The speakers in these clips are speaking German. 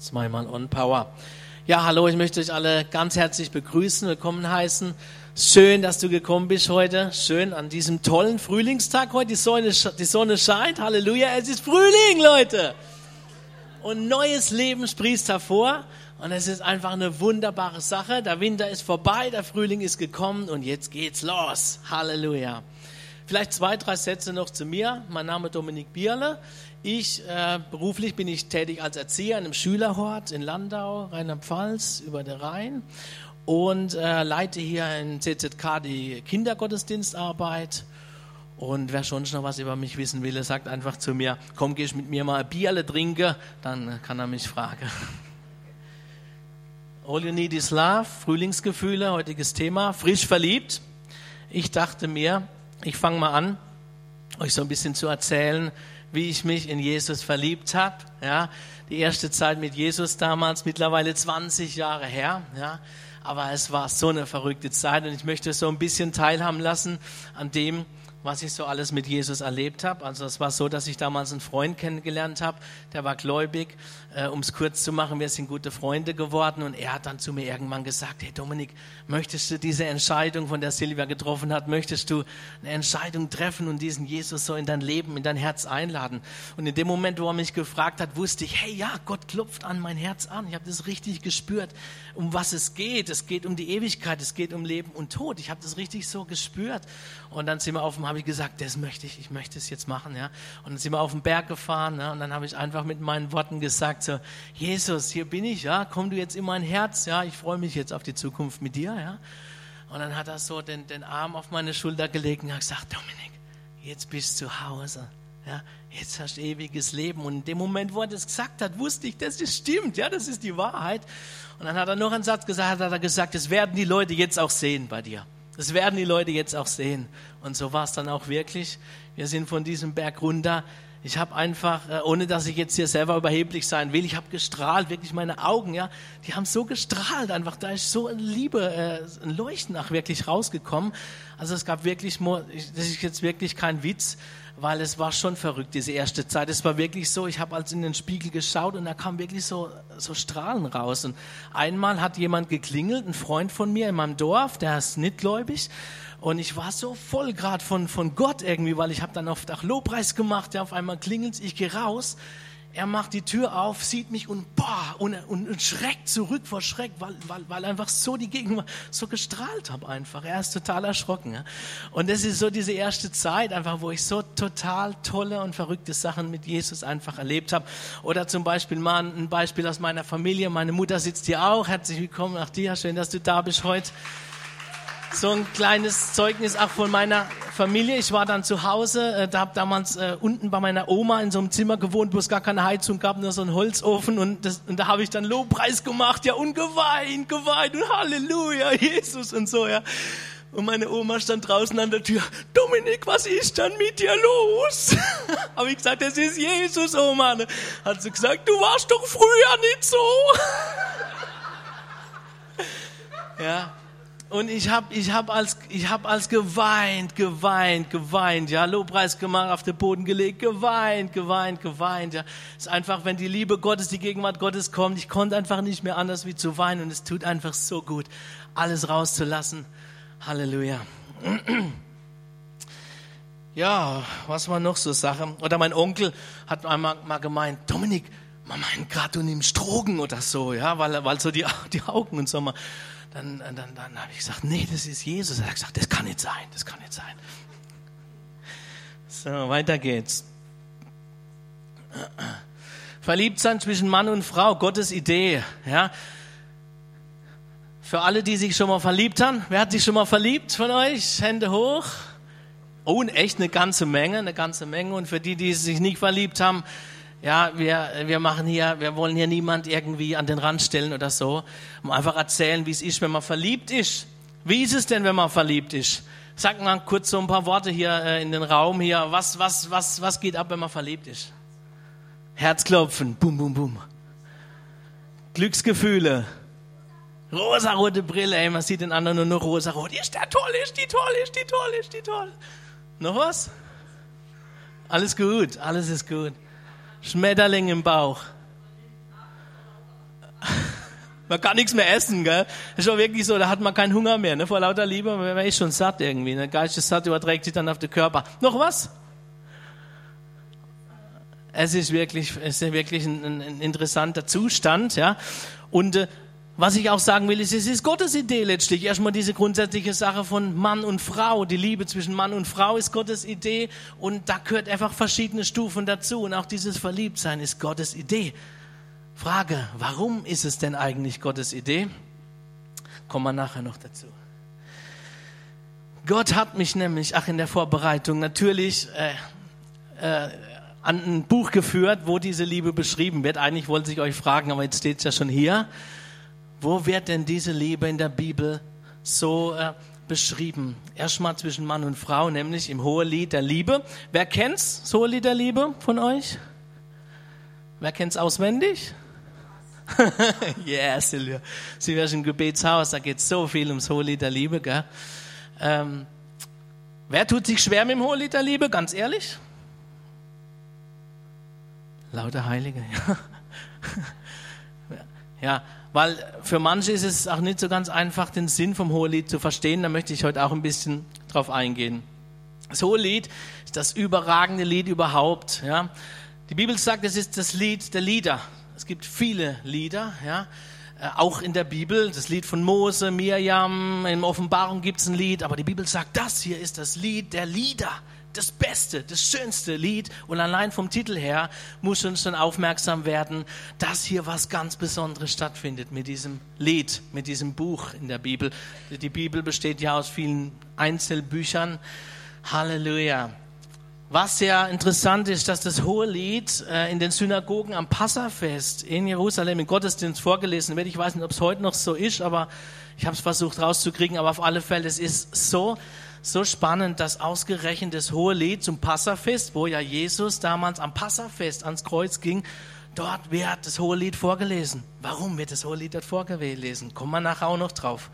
Zweimal On Power. Ja, hallo, ich möchte euch alle ganz herzlich begrüßen, willkommen heißen. Schön, dass du gekommen bist heute. Schön an diesem tollen Frühlingstag heute. Die Sonne, die Sonne scheint. Halleluja, es ist Frühling, Leute. Und neues Leben sprießt hervor. Und es ist einfach eine wunderbare Sache. Der Winter ist vorbei, der Frühling ist gekommen und jetzt geht's los. Halleluja. Vielleicht zwei, drei Sätze noch zu mir. Mein Name ist Dominik Bierle. Ich äh, beruflich bin ich tätig als Erzieher in einem Schülerhort in Landau, Rheinland-Pfalz, über den Rhein und äh, leite hier in CZK die Kindergottesdienstarbeit. Und wer schon noch was über mich wissen will, sagt einfach zu mir, komm, geh ich mit mir mal Bierle trinken, dann kann er mich fragen. All you need is love, Frühlingsgefühle, heutiges Thema, frisch verliebt. Ich dachte mir, ich fange mal an, euch so ein bisschen zu erzählen, wie ich mich in Jesus verliebt habe. Ja, die erste Zeit mit Jesus damals, mittlerweile 20 Jahre her. Ja, aber es war so eine verrückte Zeit und ich möchte so ein bisschen teilhaben lassen an dem, was ich so alles mit Jesus erlebt habe. Also es war so, dass ich damals einen Freund kennengelernt habe, der war gläubig. Äh, um es kurz zu machen, wir sind gute Freunde geworden und er hat dann zu mir irgendwann gesagt, hey Dominik, möchtest du diese Entscheidung, von der Silvia getroffen hat, möchtest du eine Entscheidung treffen und diesen Jesus so in dein Leben, in dein Herz einladen? Und in dem Moment, wo er mich gefragt hat, wusste ich, hey ja, Gott klopft an mein Herz an. Ich habe das richtig gespürt, um was es geht. Es geht um die Ewigkeit, es geht um Leben und Tod. Ich habe das richtig so gespürt. Und dann sind wir auf dem, habe ich gesagt, das möchte ich, ich möchte es jetzt machen, ja. Und dann sind wir auf den Berg gefahren, ja, und dann habe ich einfach mit meinen Worten gesagt, gesagt, so, Jesus, hier bin ich, ja, komm du jetzt in mein Herz, ja, ich freue mich jetzt auf die Zukunft mit dir, ja. Und dann hat er so den, den Arm auf meine Schulter gelegt und hat gesagt, Dominik, jetzt bist du zu Hause, ja, jetzt hast du ewiges Leben. Und in dem Moment, wo er das gesagt hat, wusste ich, das ist stimmt, ja, das ist die Wahrheit. Und dann hat er noch einen Satz gesagt, hat er gesagt, das werden die Leute jetzt auch sehen bei dir. Das werden die Leute jetzt auch sehen. Und so war es dann auch wirklich. Wir sind von diesem Berg runter ich habe einfach, äh, ohne dass ich jetzt hier selber überheblich sein will, ich habe gestrahlt, wirklich meine Augen, ja, die haben so gestrahlt einfach, da ist so eine Liebe, äh, ein Leuchten nach wirklich rausgekommen. Also es gab wirklich, das ist jetzt wirklich kein Witz, weil es war schon verrückt, diese erste Zeit. Es war wirklich so, ich habe als in den Spiegel geschaut und da kam wirklich so, so Strahlen raus. Und einmal hat jemand geklingelt, ein Freund von mir in meinem Dorf, der ist nicht gläubig, und ich war so voll gerade von, von Gott irgendwie, weil ich habe dann auf Dach Lobpreis gemacht, ja, auf einmal klingelt ich gehe raus, er macht die Tür auf, sieht mich und boah, und, und, und schreckt zurück vor Schreck, weil, weil, weil einfach so die Gegenwart so gestrahlt habe einfach. Er ist total erschrocken. Ja. Und das ist so diese erste Zeit einfach, wo ich so total tolle und verrückte Sachen mit Jesus einfach erlebt habe. Oder zum Beispiel mal ein Beispiel aus meiner Familie. Meine Mutter sitzt hier auch. Herzlich willkommen nach dir. Schön, dass du da bist heute so ein kleines Zeugnis auch von meiner Familie. Ich war dann zu Hause, äh, da habe damals äh, unten bei meiner Oma in so einem Zimmer gewohnt, wo es gar keine Heizung gab, nur so ein Holzofen und, das, und da habe ich dann Lobpreis gemacht, ja und geweint, geweint und Halleluja, Jesus und so, ja. Und meine Oma stand draußen an der Tür. Dominik, was ist denn mit dir los? habe ich gesagt, das ist Jesus, Oma. Hat sie gesagt, du warst doch früher nicht so. ja, und ich habe ich hab als, hab als geweint, geweint, geweint, ja, Lobpreis gemacht, auf den Boden gelegt, geweint, geweint, geweint, ja. Es ist einfach, wenn die Liebe Gottes, die Gegenwart Gottes kommt, ich konnte einfach nicht mehr anders wie zu weinen und es tut einfach so gut, alles rauszulassen. Halleluja. Ja, was war noch so Sache? Oder mein Onkel hat einmal mal gemeint, Dominik, man meint gerade du nimmst Drogen oder so, ja, weil, weil so die, die Augen und so mal dann, dann, dann habe ich gesagt, nee, das ist Jesus. Er hat gesagt, das kann nicht sein, das kann nicht sein. So, weiter geht's. Verliebt sein zwischen Mann und Frau, Gottes Idee, ja. Für alle, die sich schon mal verliebt haben, wer hat sich schon mal verliebt von euch? Hände hoch. Oh, echt eine ganze Menge, eine ganze Menge. Und für die, die sich nicht verliebt haben, ja, wir, wir machen hier, wir wollen hier niemand irgendwie an den Rand stellen oder so. Um einfach erzählen, wie es ist, wenn man verliebt ist. Wie ist es denn, wenn man verliebt ist? Sag mal kurz so ein paar Worte hier äh, in den Raum hier. Was, was, was, was geht ab, wenn man verliebt ist? Herzklopfen, bum, bum, bum. Glücksgefühle. Rosarote Brille, ey, man sieht den anderen nur noch rosarot. Ist der toll, ist die toll, ist die toll, ist die toll. Noch was? Alles gut, alles ist gut. Schmetterling im Bauch. Man kann nichts mehr essen, gell? Ist schon wirklich so, da hat man keinen Hunger mehr, ne? Vor lauter Liebe, man ist schon satt irgendwie. Der Geist ist satt überträgt sich dann auf den Körper. Noch was? Es ist wirklich, es ist wirklich ein, ein interessanter Zustand, ja. Und äh, was ich auch sagen will, ist, es ist Gottes Idee letztlich. Erstmal diese grundsätzliche Sache von Mann und Frau. Die Liebe zwischen Mann und Frau ist Gottes Idee. Und da gehört einfach verschiedene Stufen dazu. Und auch dieses Verliebtsein ist Gottes Idee. Frage, warum ist es denn eigentlich Gottes Idee? Kommen wir nachher noch dazu. Gott hat mich nämlich, ach in der Vorbereitung, natürlich äh, äh, an ein Buch geführt, wo diese Liebe beschrieben wird. Eigentlich wollte ich euch fragen, aber jetzt steht es ja schon hier. Wo wird denn diese Liebe in der Bibel so äh, beschrieben? Erstmal zwischen Mann und Frau, nämlich im Hohelied der Liebe. Wer kennt's, das Hohelied der Liebe von euch? Wer kennt's auswendig? yeah, Silvia. Silvia ist im Gebetshaus, da geht so viel ums Hohelied der Liebe, gell? Ähm, wer tut sich schwer mit dem Hohelied der Liebe, ganz ehrlich? Lauter Heilige, ja. ja, weil für manche ist es auch nicht so ganz einfach, den Sinn vom Hohelied zu verstehen. Da möchte ich heute auch ein bisschen drauf eingehen. Das Hohelied ist das überragende Lied überhaupt. Ja. Die Bibel sagt, es ist das Lied der Lieder. Es gibt viele Lieder, ja. Äh, auch in der Bibel, das Lied von Mose, Mirjam, in Offenbarung gibt es ein Lied, aber die Bibel sagt, das hier ist das Lied der Lieder das beste, das schönste Lied und allein vom Titel her muss uns dann aufmerksam werden, dass hier was ganz Besonderes stattfindet mit diesem Lied, mit diesem Buch in der Bibel. Die Bibel besteht ja aus vielen Einzelbüchern. Halleluja. Was sehr interessant ist, dass das hohe Lied äh, in den Synagogen am Passafest in Jerusalem im Gottesdienst vorgelesen wird. Ich weiß nicht, ob es heute noch so ist, aber ich habe es versucht rauszukriegen. Aber auf alle Fälle, es ist so so spannend, dass ausgerechnet das hohe Lied zum Passafest, wo ja Jesus damals am Passafest ans Kreuz ging, dort wird das hohe Lied vorgelesen. Warum wird das hohe Lied dort vorgelesen? Kommen wir nachher auch noch drauf.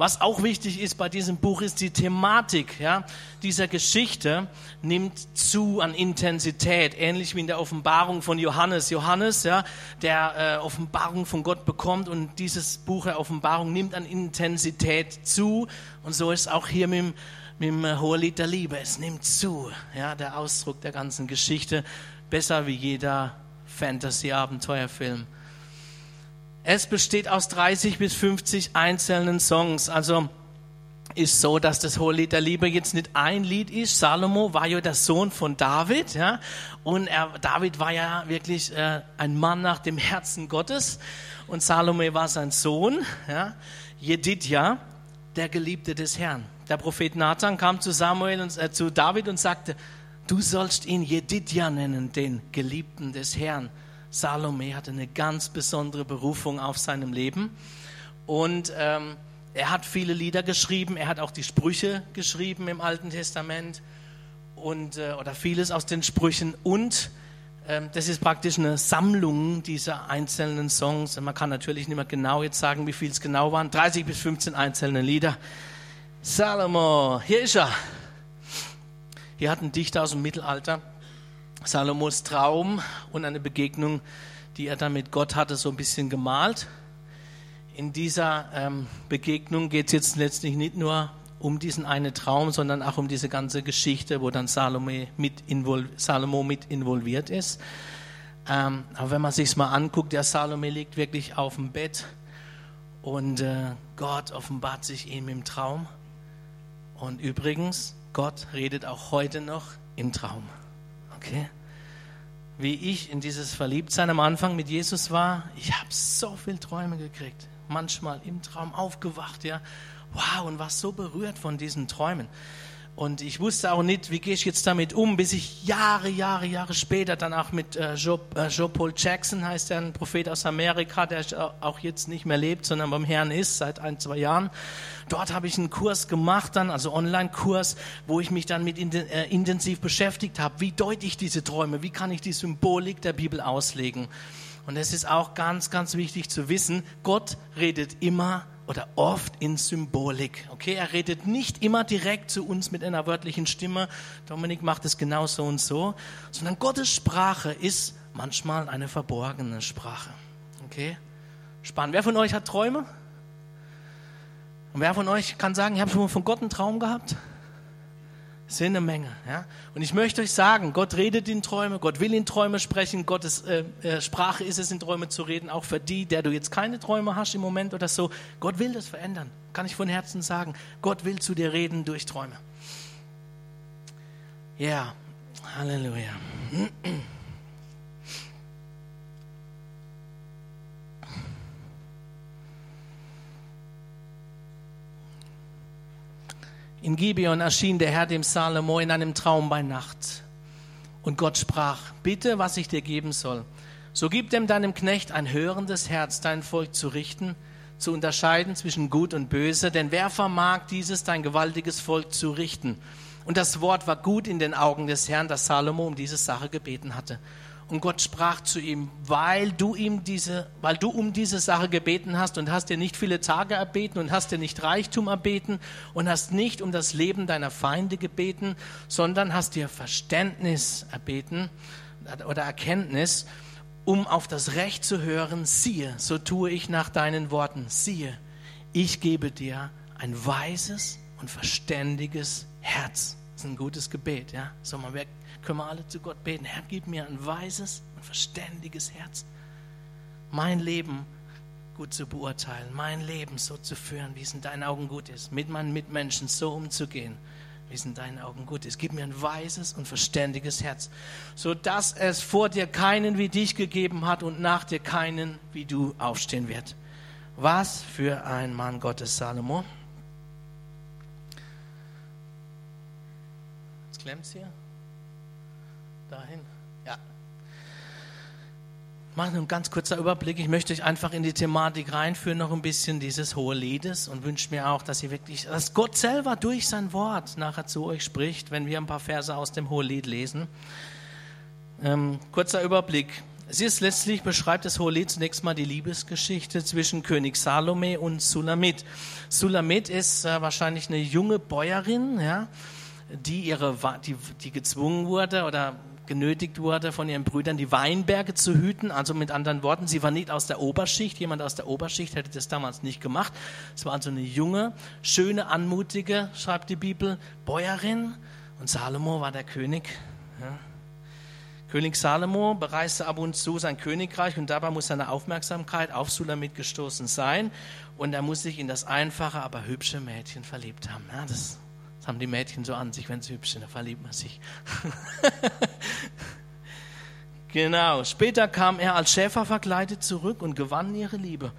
Was auch wichtig ist bei diesem Buch ist die Thematik ja, dieser Geschichte nimmt zu an Intensität, ähnlich wie in der Offenbarung von Johannes. Johannes, ja, der äh, Offenbarung von Gott bekommt und dieses Buch der Offenbarung nimmt an Intensität zu und so ist auch hier mit dem, mit dem Hohelied der Liebe. Es nimmt zu, ja, der Ausdruck der ganzen Geschichte, besser wie jeder Fantasy-Abenteuerfilm. Es besteht aus 30 bis 50 einzelnen Songs. Also ist so, dass das Hohelied der Liebe jetzt nicht ein Lied ist. Salomo war ja der Sohn von David, ja, und er, David war ja wirklich äh, ein Mann nach dem Herzen Gottes und Salome war sein Sohn, ja, Jedidja, der Geliebte des Herrn. Der Prophet Nathan kam zu Samuel und äh, zu David und sagte: Du sollst ihn Jedidja nennen, den Geliebten des Herrn. Salome hatte eine ganz besondere Berufung auf seinem Leben. Und ähm, er hat viele Lieder geschrieben, er hat auch die Sprüche geschrieben im Alten Testament und, äh, oder vieles aus den Sprüchen. Und ähm, das ist praktisch eine Sammlung dieser einzelnen Songs. Man kann natürlich nicht mehr genau jetzt sagen, wie viel es genau waren. 30 bis 15 einzelne Lieder. Salomo, hier ist er. Hier hat ein Dichter aus dem Mittelalter Salomos Traum und eine Begegnung, die er dann mit Gott hatte, so ein bisschen gemalt. In dieser ähm, Begegnung geht es jetzt letztlich nicht nur um diesen einen Traum, sondern auch um diese ganze Geschichte, wo dann Salome mit Salomo mit involviert ist. Ähm, aber wenn man sich mal anguckt, der Salome liegt wirklich auf dem Bett und äh, Gott offenbart sich ihm im Traum. Und übrigens, Gott redet auch heute noch im Traum. Okay? Wie ich in dieses Verliebtsein am Anfang mit Jesus war, ich habe so viele Träume gekriegt. Manchmal im Traum aufgewacht, ja. Wow, und war so berührt von diesen Träumen. Und ich wusste auch nicht, wie gehe ich jetzt damit um, bis ich Jahre, Jahre, Jahre später dann auch mit äh, Joe, äh, Joe Paul Jackson, heißt er, ein Prophet aus Amerika, der auch jetzt nicht mehr lebt, sondern beim Herrn ist seit ein, zwei Jahren. Dort habe ich einen Kurs gemacht, dann, also Online-Kurs, wo ich mich dann mit in, äh, intensiv beschäftigt habe. Wie deute ich diese Träume? Wie kann ich die Symbolik der Bibel auslegen? Und es ist auch ganz, ganz wichtig zu wissen, Gott redet immer oder oft in Symbolik. Okay, er redet nicht immer direkt zu uns mit einer wörtlichen Stimme. Dominik macht es genau so und so, sondern Gottes Sprache ist manchmal eine verborgene Sprache. Okay, Spannend. Wer von euch hat Träume? Und wer von euch kann sagen, ich habe schon mal von Gott einen Traum gehabt? Sind eine Menge. Ja? Und ich möchte euch sagen, Gott redet in Träume, Gott will in Träume sprechen, Gottes äh, äh, Sprache ist es, in Träume zu reden, auch für die, der du jetzt keine Träume hast im Moment oder so. Gott will das verändern, kann ich von Herzen sagen. Gott will zu dir reden durch Träume. Ja, Halleluja. In Gibeon erschien der Herr dem Salomo in einem Traum bei Nacht. Und Gott sprach, bitte, was ich dir geben soll. So gib dem deinem Knecht ein hörendes Herz, dein Volk zu richten, zu unterscheiden zwischen Gut und Böse, denn wer vermag dieses, dein gewaltiges Volk zu richten? Und das Wort war gut in den Augen des Herrn, dass Salomo um diese Sache gebeten hatte. Und Gott sprach zu ihm, weil du ihm diese, weil du um diese Sache gebeten hast und hast dir nicht viele Tage erbeten und hast dir nicht Reichtum erbeten und hast nicht um das Leben deiner Feinde gebeten, sondern hast dir Verständnis erbeten oder Erkenntnis, um auf das Recht zu hören, siehe, so tue ich nach deinen Worten, siehe, ich gebe dir ein weises und verständiges Herz. Das ist ein gutes Gebet, ja. So, man können wir alle zu Gott beten. Herr, gib mir ein weises und verständiges Herz. Mein Leben gut zu beurteilen, mein Leben so zu führen, wie es in deinen Augen gut ist, mit meinen Mitmenschen so umzugehen, wie es in deinen Augen gut ist. Gib mir ein weises und verständiges Herz, so dass es vor dir keinen wie dich gegeben hat und nach dir keinen wie du aufstehen wird. Was für ein Mann Gottes, Salomo. Jetzt klemmt's hier dahin. Ja. Machen ein ganz kurzer Überblick. Ich möchte euch einfach in die Thematik reinführen, noch ein bisschen dieses hohe Liedes und wünsche mir auch, dass ihr wirklich, dass Gott selber durch sein Wort nachher zu euch spricht, wenn wir ein paar Verse aus dem Hohelied lesen. Ähm, kurzer Überblick. Es ist letztlich, beschreibt das Hohelied zunächst mal die Liebesgeschichte zwischen König Salome und Sulamit. Sulamit ist äh, wahrscheinlich eine junge Bäuerin, ja, die, ihre, die, die gezwungen wurde oder genötigt wurde von ihren Brüdern, die Weinberge zu hüten. Also mit anderen Worten, sie war nicht aus der Oberschicht. Jemand aus der Oberschicht hätte das damals nicht gemacht. Es war also eine junge, schöne, anmutige, schreibt die Bibel, Bäuerin. Und Salomo war der König. Ja. König Salomo bereiste ab und zu sein Königreich und dabei muss seine Aufmerksamkeit auf Sulamit gestoßen sein und er muss sich in das einfache, aber hübsche Mädchen verliebt haben. Ja, das haben die Mädchen so an sich, wenn sie hübsch sind, da verliebt man sich. genau. Später kam er als Schäfer verkleidet zurück und gewann ihre Liebe.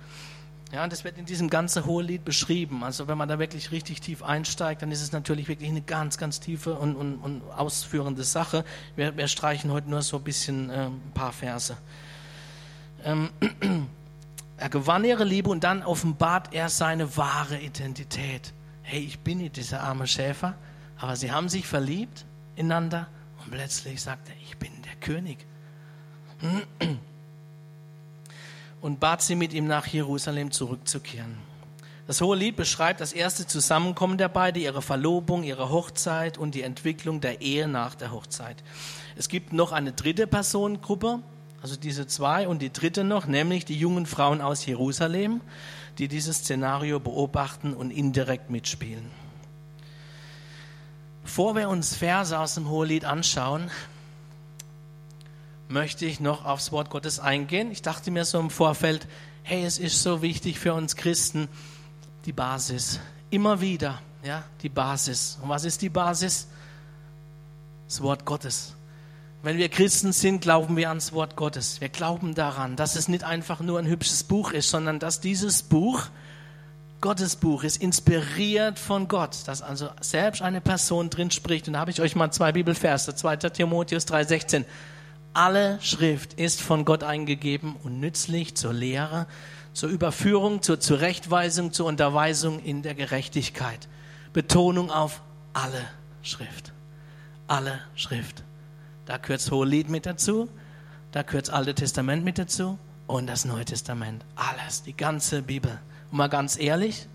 Ja, das wird in diesem ganzen Hohelied beschrieben. Also wenn man da wirklich richtig tief einsteigt, dann ist es natürlich wirklich eine ganz, ganz tiefe und, und, und ausführende Sache. Wir, wir, streichen heute nur so ein bisschen äh, ein paar Verse. Ähm, er gewann ihre Liebe und dann offenbart er seine wahre Identität hey, ich bin nicht dieser arme Schäfer, aber sie haben sich verliebt ineinander und plötzlich sagt er, ich bin der König. Und bat sie mit ihm nach Jerusalem zurückzukehren. Das Hohe Lied beschreibt das erste Zusammenkommen der beiden, ihre Verlobung, ihre Hochzeit und die Entwicklung der Ehe nach der Hochzeit. Es gibt noch eine dritte Personengruppe, also diese zwei und die dritte noch, nämlich die jungen Frauen aus Jerusalem die dieses Szenario beobachten und indirekt mitspielen. Bevor wir uns Verse aus dem Hohelied anschauen, möchte ich noch aufs Wort Gottes eingehen. Ich dachte mir so im Vorfeld, hey, es ist so wichtig für uns Christen, die Basis. Immer wieder, ja, die Basis. Und was ist die Basis? Das Wort Gottes. Wenn wir Christen sind, glauben wir ans Wort Gottes. Wir glauben daran, dass es nicht einfach nur ein hübsches Buch ist, sondern dass dieses Buch, Gottes Buch, ist inspiriert von Gott, dass also selbst eine Person drin spricht. Und da habe ich euch mal zwei Bibelverse, 2. Timotheus 3,16. Alle Schrift ist von Gott eingegeben und nützlich zur Lehre, zur Überführung, zur Zurechtweisung, zur Unterweisung in der Gerechtigkeit. Betonung auf alle Schrift. Alle Schrift. Da gehört das Hohelied mit dazu, da gehört das Alte Testament mit dazu und das Neue Testament. Alles, die ganze Bibel. Und mal ganz ehrlich,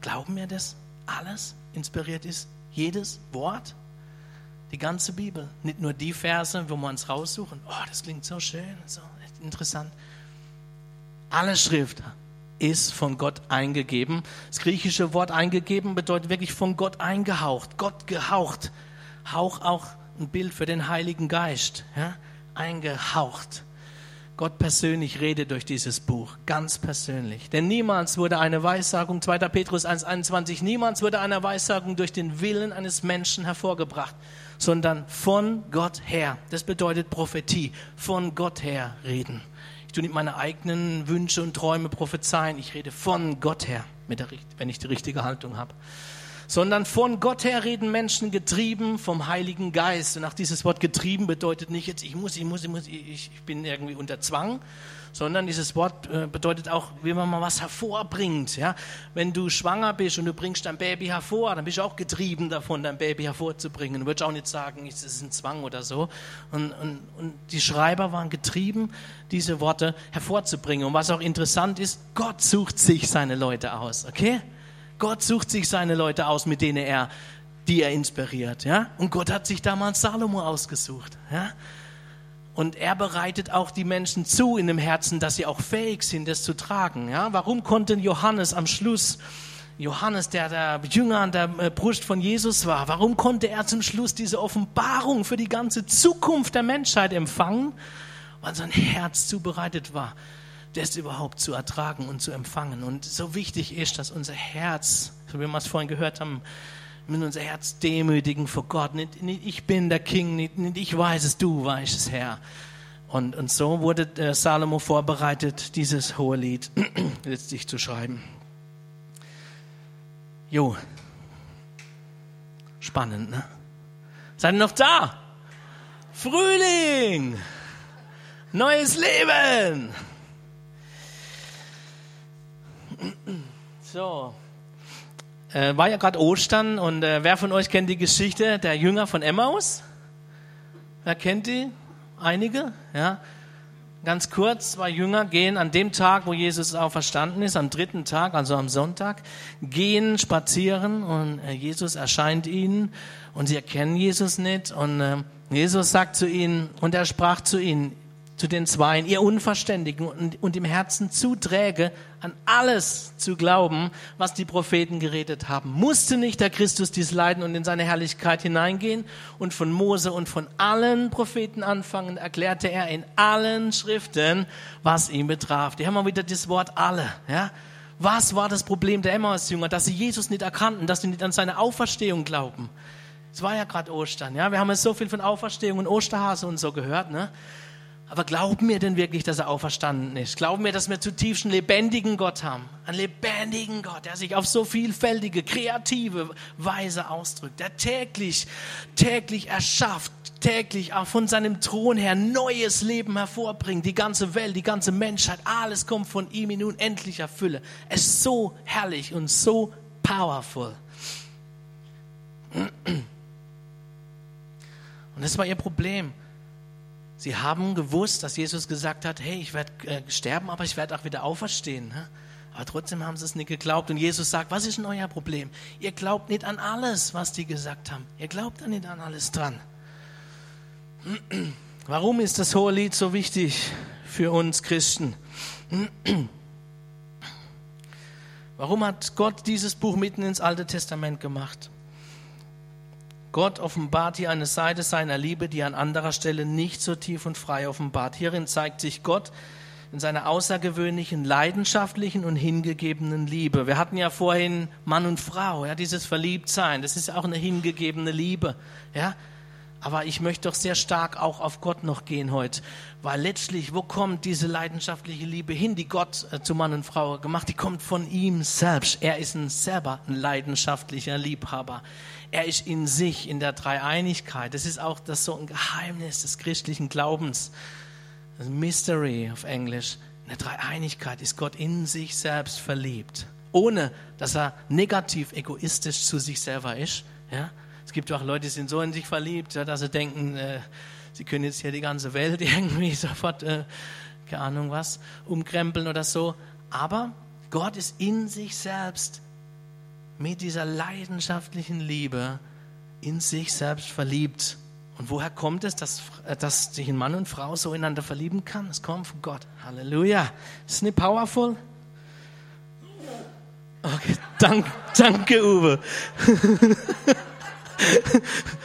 glauben wir das? Alles inspiriert ist? Jedes Wort? Die ganze Bibel. Nicht nur die Verse, wo wir uns raussuchen. Oh, das klingt so schön, so interessant. Alle Schrift ist von Gott eingegeben. Das griechische Wort eingegeben bedeutet wirklich von Gott eingehaucht, Gott gehaucht. Hauch auch ein Bild für den Heiligen Geist, ja? eingehaucht. Gott persönlich redet durch dieses Buch, ganz persönlich. Denn niemals wurde eine Weissagung, 2. Petrus 1,21, niemals wurde eine Weissagung durch den Willen eines Menschen hervorgebracht, sondern von Gott her. Das bedeutet Prophetie, von Gott her reden. Ich tue nicht meine eigenen Wünsche und Träume prophezeien, ich rede von Gott her, wenn ich die richtige Haltung habe sondern von Gott her reden Menschen getrieben vom Heiligen Geist. Und auch dieses Wort getrieben bedeutet nicht jetzt, ich muss, ich muss, ich muss, ich, bin irgendwie unter Zwang, sondern dieses Wort äh, bedeutet auch, wie man mal was hervorbringt. Ja? Wenn du schwanger bist und du bringst dein Baby hervor, dann bist du auch getrieben davon, dein Baby hervorzubringen. Du würdest auch nicht sagen, es ist ein Zwang oder so. Und, und, und die Schreiber waren getrieben, diese Worte hervorzubringen. Und was auch interessant ist, Gott sucht sich seine Leute aus, okay? Gott sucht sich seine Leute aus, mit denen er, die er inspiriert, ja. Und Gott hat sich damals Salomo ausgesucht, ja. Und er bereitet auch die Menschen zu in dem Herzen, dass sie auch fähig sind, das zu tragen, ja. Warum konnte Johannes am Schluss Johannes, der der Jünger an der äh, Brust von Jesus war, warum konnte er zum Schluss diese Offenbarung für die ganze Zukunft der Menschheit empfangen? Weil sein Herz zubereitet war das überhaupt zu ertragen und zu empfangen. Und so wichtig ist, dass unser Herz, so wie wir es vorhin gehört haben, mit unser Herz demütigen vor Gott. Nicht, nicht ich bin der King, nicht, nicht, ich weiß es, du weißt es, Herr. Und, und so wurde äh, Salomo vorbereitet, dieses hohe Lied letztlich zu schreiben. Jo, spannend, ne? Seid ihr noch da? Frühling, neues Leben. So. Äh, war ja gerade Ostern und äh, wer von euch kennt die Geschichte der Jünger von Emmaus? Wer kennt die? Einige? Ja. Ganz kurz, zwei Jünger gehen an dem Tag, wo Jesus auferstanden ist, am dritten Tag, also am Sonntag, gehen spazieren und äh, Jesus erscheint ihnen und sie erkennen Jesus nicht und äh, Jesus sagt zu ihnen und er sprach zu ihnen, zu den Zweien, ihr Unverständigen und, und im Herzen zu träge, an alles zu glauben, was die Propheten geredet haben. Musste nicht der Christus dies leiden und in seine Herrlichkeit hineingehen? Und von Mose und von allen Propheten anfangen, erklärte er in allen Schriften, was ihn betraf. Die haben wir wieder das Wort alle, ja. Was war das Problem der Emmaus-Jünger? Dass sie Jesus nicht erkannten, dass sie nicht an seine Auferstehung glauben. Es war ja gerade Ostern, ja. Wir haben ja so viel von Auferstehung und Osterhase und so gehört, ne? Aber glauben wir denn wirklich, dass er auferstanden ist? Glauben wir, dass wir zutiefst einen lebendigen Gott haben? Einen lebendigen Gott, der sich auf so vielfältige, kreative Weise ausdrückt, der täglich, täglich erschafft, täglich auch von seinem Thron her neues Leben hervorbringt. Die ganze Welt, die ganze Menschheit, alles kommt von ihm in unendlicher Fülle. Es ist so herrlich und so powerful. Und das war ihr Problem. Sie haben gewusst, dass Jesus gesagt hat, hey, ich werde äh, sterben, aber ich werde auch wieder auferstehen. Ne? Aber trotzdem haben sie es nicht geglaubt. Und Jesus sagt, was ist denn euer Problem? Ihr glaubt nicht an alles, was die gesagt haben. Ihr glaubt da nicht an alles dran. Warum ist das hohe Lied so wichtig für uns Christen? Warum hat Gott dieses Buch mitten ins Alte Testament gemacht? Gott offenbart hier eine Seite seiner Liebe, die an anderer Stelle nicht so tief und frei offenbart. Hierin zeigt sich Gott in seiner außergewöhnlichen, leidenschaftlichen und hingegebenen Liebe. Wir hatten ja vorhin Mann und Frau, ja, dieses Verliebtsein, das ist auch eine hingegebene Liebe, ja. Aber ich möchte doch sehr stark auch auf Gott noch gehen heute, weil letztlich, wo kommt diese leidenschaftliche Liebe hin, die Gott äh, zu Mann und Frau gemacht? Die kommt von ihm selbst. Er ist ein selber ein leidenschaftlicher Liebhaber. Er ist in sich, in der Dreieinigkeit. Das ist auch das so ein Geheimnis des christlichen Glaubens. Das Mystery auf Englisch. In der Dreieinigkeit ist Gott in sich selbst verliebt. Ohne, dass er negativ egoistisch zu sich selber ist. Ja? Es gibt auch Leute, die sind so in sich verliebt, dass sie denken, äh, sie können jetzt hier die ganze Welt irgendwie sofort, äh, keine Ahnung was, umkrempeln oder so. Aber Gott ist in sich selbst mit dieser leidenschaftlichen Liebe in sich selbst verliebt. Und woher kommt es, dass, äh, dass sich ein Mann und Frau so ineinander verlieben kann? Es kommt von Gott. Halleluja. Ist nicht powerful? Okay, dank, danke, Uwe.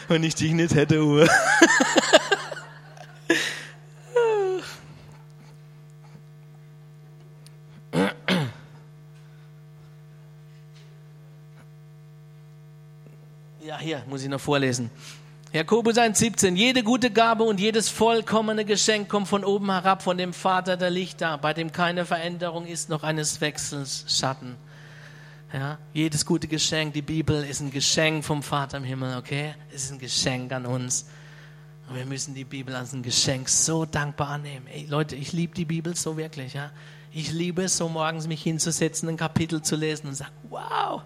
Wenn ich dich nicht hätte, Uwe. Ja, hier muss ich noch vorlesen. Jakobus 1,17. Jede gute Gabe und jedes vollkommene Geschenk kommt von oben herab, von dem Vater der Lichter, bei dem keine Veränderung ist, noch eines Wechsels Schatten. Ja, jedes gute Geschenk, die Bibel ist ein Geschenk vom Vater im Himmel, okay? Es ist ein Geschenk an uns. Und wir müssen die Bibel als ein Geschenk so dankbar annehmen. Ey, Leute, ich liebe die Bibel so wirklich, ja? Ich liebe es, so morgens mich hinzusetzen, ein Kapitel zu lesen und sagen, wow,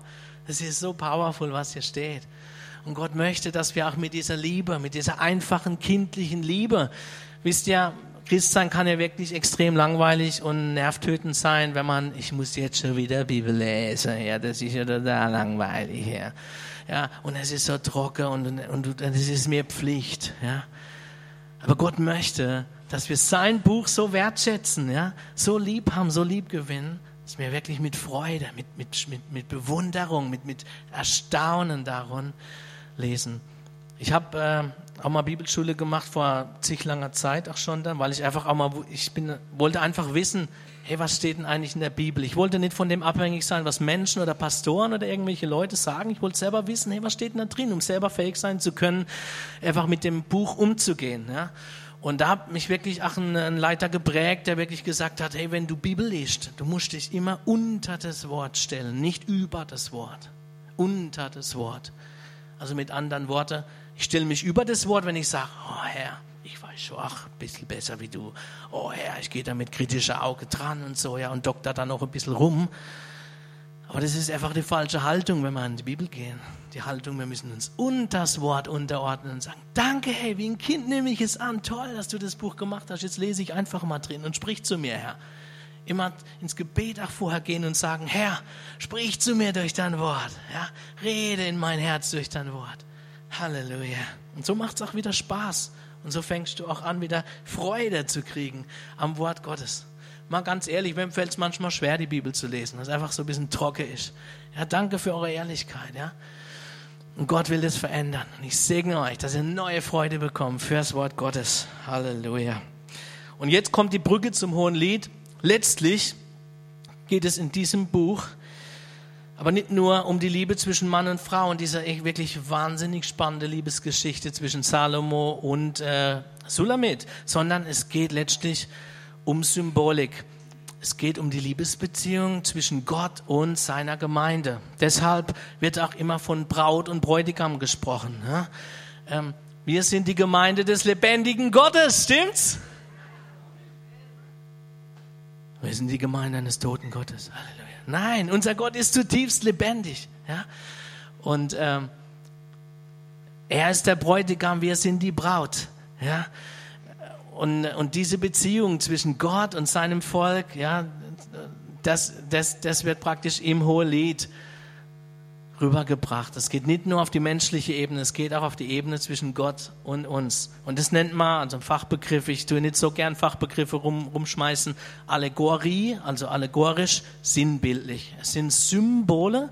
das ist so powerful, was hier steht. Und Gott möchte, dass wir auch mit dieser Liebe, mit dieser einfachen kindlichen Liebe, wisst ihr, Christsein kann ja wirklich extrem langweilig und nervtötend sein, wenn man, ich muss jetzt schon wieder Bibel lesen, ja, das ist ja total langweilig, ja. Ja, und es ist so trocken und, und, und es ist mir Pflicht, ja. Aber Gott möchte, dass wir sein Buch so wertschätzen, ja, so lieb haben, so lieb gewinnen, dass wir wirklich mit Freude, mit, mit, mit, mit Bewunderung, mit, mit Erstaunen daran lesen. Ich habe äh, auch mal Bibelschule gemacht vor zig langer Zeit auch schon dann, weil ich einfach auch mal, ich bin, wollte einfach wissen, hey, was steht denn eigentlich in der Bibel? Ich wollte nicht von dem abhängig sein, was Menschen oder Pastoren oder irgendwelche Leute sagen. Ich wollte selber wissen, hey, was steht denn da drin, um selber fähig sein zu können, einfach mit dem Buch umzugehen. Ja? Und da hat mich wirklich auch ein, ein, Leiter geprägt, der wirklich gesagt hat, hey, wenn du Bibel liest, du musst dich immer unter das Wort stellen, nicht über das Wort. Unter das Wort. Also mit anderen Worten, ich stelle mich über das Wort, wenn ich sage, oh Herr, ich weiß schon ach, ein bisschen besser wie du. Oh Herr, ich gehe da mit kritischer Auge dran und so, ja, und dokter da noch ein bisschen rum. Aber das ist einfach die falsche Haltung, wenn wir in die Bibel gehen. Die Haltung, wir müssen uns unter das Wort unterordnen und sagen, danke, hey, wie ein Kind nehme ich es an. Toll, dass du das Buch gemacht hast. Jetzt lese ich einfach mal drin und sprich zu mir, Herr. Immer ins Gebet auch vorher gehen und sagen, Herr, sprich zu mir durch dein Wort. Ja, rede in mein Herz durch dein Wort. Halleluja. Und so macht es auch wieder Spaß. Und so fängst du auch an, wieder Freude zu kriegen am Wort Gottes. Mal ganz ehrlich, mir fällt es manchmal schwer, die Bibel zu lesen, weil es einfach so ein bisschen trocken ist. Ja, danke für eure Ehrlichkeit. Ja. Und Gott will das verändern. Und ich segne euch, dass ihr neue Freude bekommt für das Wort Gottes. Halleluja. Und jetzt kommt die Brücke zum Hohen Lied. Letztlich geht es in diesem Buch aber nicht nur um die Liebe zwischen Mann und Frau und diese wirklich wahnsinnig spannende Liebesgeschichte zwischen Salomo und äh, Sulamit, sondern es geht letztlich um Symbolik. Es geht um die Liebesbeziehung zwischen Gott und seiner Gemeinde. Deshalb wird auch immer von Braut und Bräutigam gesprochen. Ja? Ähm, wir sind die Gemeinde des lebendigen Gottes, stimmt's? Wir sind die Gemeinde eines toten Gottes. Halleluja. Nein, unser Gott ist zutiefst lebendig. Ja? Und ähm, er ist der Bräutigam, wir sind die Braut. Ja? Und, und diese Beziehung zwischen Gott und seinem Volk, ja, das, das, das wird praktisch im Hohelied rübergebracht. Es geht nicht nur auf die menschliche Ebene, es geht auch auf die Ebene zwischen Gott und uns. Und das nennt man, also ein Fachbegriff, ich tue nicht so gern Fachbegriffe rum, rumschmeißen, Allegorie, also allegorisch, sinnbildlich. Es sind Symbole,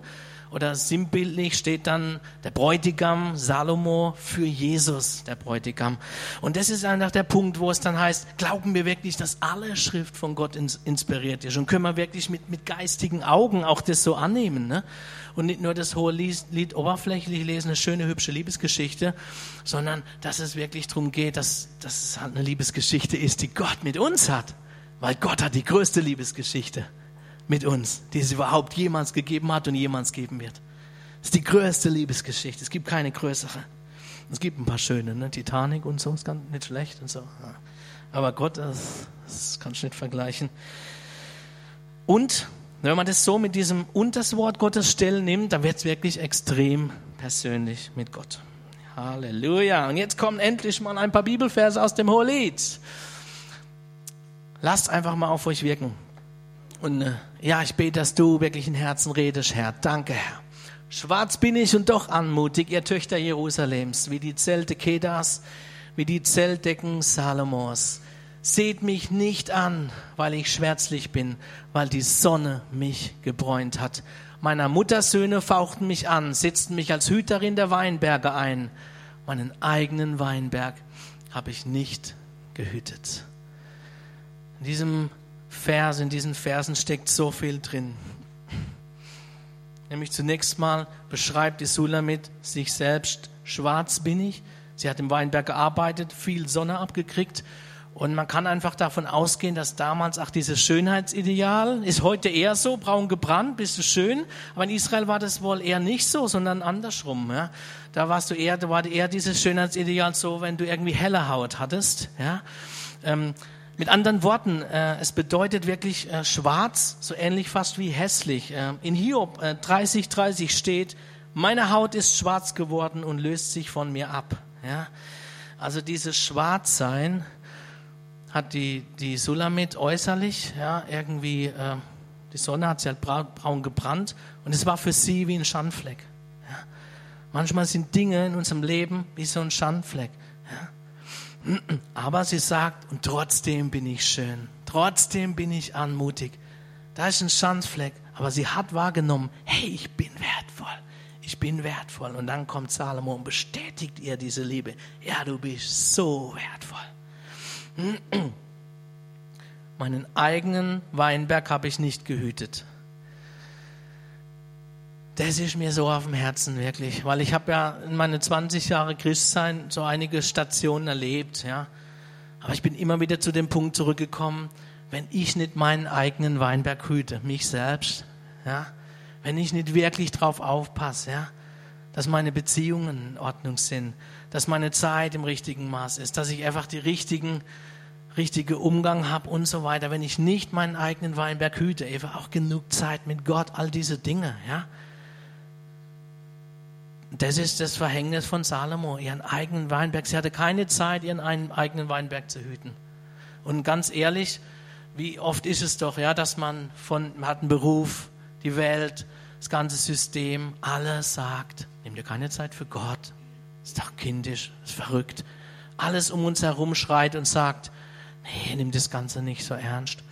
oder sinnbildlich steht dann der Bräutigam Salomo für Jesus, der Bräutigam. Und das ist einfach der Punkt, wo es dann heißt, glauben wir wirklich, dass alle Schrift von Gott inspiriert ist? Und können wir wirklich mit, mit geistigen Augen auch das so annehmen? Ne? Und nicht nur das hohe Lied, Lied oberflächlich lesen, eine schöne, hübsche Liebesgeschichte, sondern dass es wirklich darum geht, dass, dass es halt eine Liebesgeschichte ist, die Gott mit uns hat. Weil Gott hat die größte Liebesgeschichte mit uns, die es überhaupt jemals gegeben hat und jemals geben wird. Das ist die größte Liebesgeschichte. Es gibt keine größere. Es gibt ein paar schöne, ne? Titanic und so, ist ganz nicht schlecht und so. Aber Gott, das, das kannst du nicht vergleichen. Und wenn man das so mit diesem und das Wort Gottes stellen nimmt, dann wird es wirklich extrem persönlich mit Gott. Halleluja. Und jetzt kommen endlich mal ein paar Bibelverse aus dem Hohelied. Lasst einfach mal auf euch wirken. Und äh, ja, ich bete, dass du wirklich in Herzen redest, Herr. Danke, Herr, Schwarz bin ich und doch anmutig, ihr Töchter Jerusalems, wie die Zelte Kedas, wie die Zeltdecken Salomos. Seht mich nicht an, weil ich schwärzlich bin, weil die Sonne mich gebräunt hat. Meiner Muttersöhne fauchten mich an, setzten mich als Hüterin der Weinberge ein. Meinen eigenen Weinberg habe ich nicht gehütet. In diesem Vers, in diesen Versen steckt so viel drin. Nämlich zunächst mal beschreibt die Sulamit sich selbst, schwarz bin ich. Sie hat im Weinberg gearbeitet, viel Sonne abgekriegt. Und man kann einfach davon ausgehen, dass damals auch dieses Schönheitsideal ist heute eher so, braun gebrannt, bist du schön. Aber in Israel war das wohl eher nicht so, sondern andersrum. Ja. Da warst du eher, da war eher dieses Schönheitsideal so, wenn du irgendwie helle Haut hattest. Ja. Ähm, mit anderen Worten, äh, es bedeutet wirklich äh, schwarz, so ähnlich fast wie hässlich. Äh, in Hiob äh, 30, 30 steht, meine Haut ist schwarz geworden und löst sich von mir ab. Ja? Also dieses Schwarzsein hat die, die Sulamit äußerlich, ja, irgendwie, äh, die Sonne hat sie halt braun gebrannt und es war für sie wie ein Schandfleck. Ja? Manchmal sind Dinge in unserem Leben wie so ein Schandfleck. Aber sie sagt, und trotzdem bin ich schön, trotzdem bin ich anmutig. Da ist ein Schandfleck, aber sie hat wahrgenommen, hey, ich bin wertvoll, ich bin wertvoll. Und dann kommt Salomo und bestätigt ihr diese Liebe. Ja, du bist so wertvoll. Meinen eigenen Weinberg habe ich nicht gehütet das ist mir so auf dem Herzen wirklich, weil ich habe ja in meine 20 Jahre Christsein so einige Stationen erlebt, ja. Aber ich bin immer wieder zu dem Punkt zurückgekommen, wenn ich nicht meinen eigenen Weinberg hüte, mich selbst, ja, wenn ich nicht wirklich drauf aufpasse, ja, dass meine Beziehungen in Ordnung sind, dass meine Zeit im richtigen Maß ist, dass ich einfach die richtigen richtige Umgang habe und so weiter, wenn ich nicht meinen eigenen Weinberg hüte, einfach auch genug Zeit mit Gott, all diese Dinge, ja, das ist das Verhängnis von Salomo, ihren eigenen Weinberg. Sie hatte keine Zeit, ihren eigenen Weinberg zu hüten. Und ganz ehrlich, wie oft ist es doch, ja, dass man von, man hat einen Beruf, die Welt, das ganze System, alles sagt, nimm dir keine Zeit für Gott. Ist doch kindisch, ist verrückt. Alles um uns herum schreit und sagt, nee, nimm das Ganze nicht so ernst.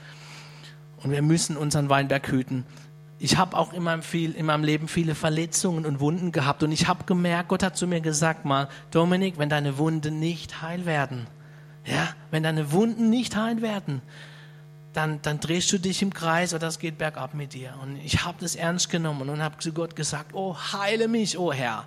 Und wir müssen unseren Weinberg hüten ich habe auch in meinem, viel, in meinem Leben viele Verletzungen und Wunden gehabt und ich habe gemerkt, Gott hat zu mir gesagt mal, Dominik, wenn deine Wunden nicht heil werden, ja, wenn deine Wunden nicht heil werden, dann, dann drehst du dich im Kreis oder es geht bergab mit dir. Und ich habe das ernst genommen und habe zu Gott gesagt, oh, heile mich, oh Herr.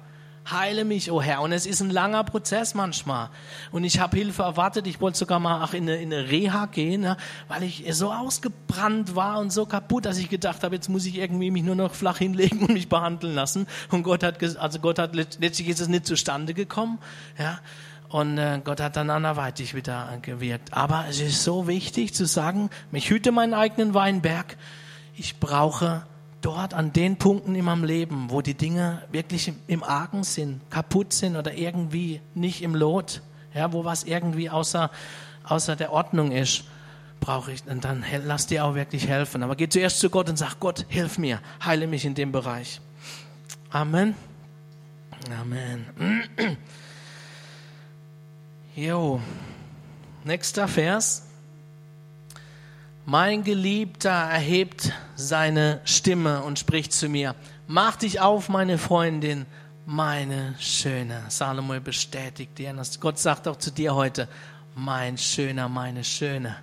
Heile mich, oh Herr. Und es ist ein langer Prozess manchmal. Und ich habe Hilfe erwartet. Ich wollte sogar mal auch in eine, in eine Reha gehen, ja, weil ich so ausgebrannt war und so kaputt, dass ich gedacht habe, jetzt muss ich irgendwie mich nur noch flach hinlegen und mich behandeln lassen. Und Gott hat, also Gott hat letztlich ist es nicht zustande gekommen. Ja. Und äh, Gott hat dann anderweitig wieder gewirkt. Aber es ist so wichtig zu sagen, ich hüte meinen eigenen Weinberg. Ich brauche dort an den Punkten in meinem Leben, wo die Dinge wirklich im Argen sind, kaputt sind oder irgendwie nicht im Lot, ja, wo was irgendwie außer, außer der Ordnung ist, brauche ich, und dann lass dir auch wirklich helfen. Aber geh zuerst zu Gott und sag, Gott, hilf mir, heile mich in dem Bereich. Amen. Amen. Jo. Nächster Vers. Mein Geliebter erhebt seine Stimme und spricht zu mir. Mach dich auf, meine Freundin, meine Schöne. Salomo bestätigt dir. Gott sagt auch zu dir heute, mein Schöner, meine Schöne.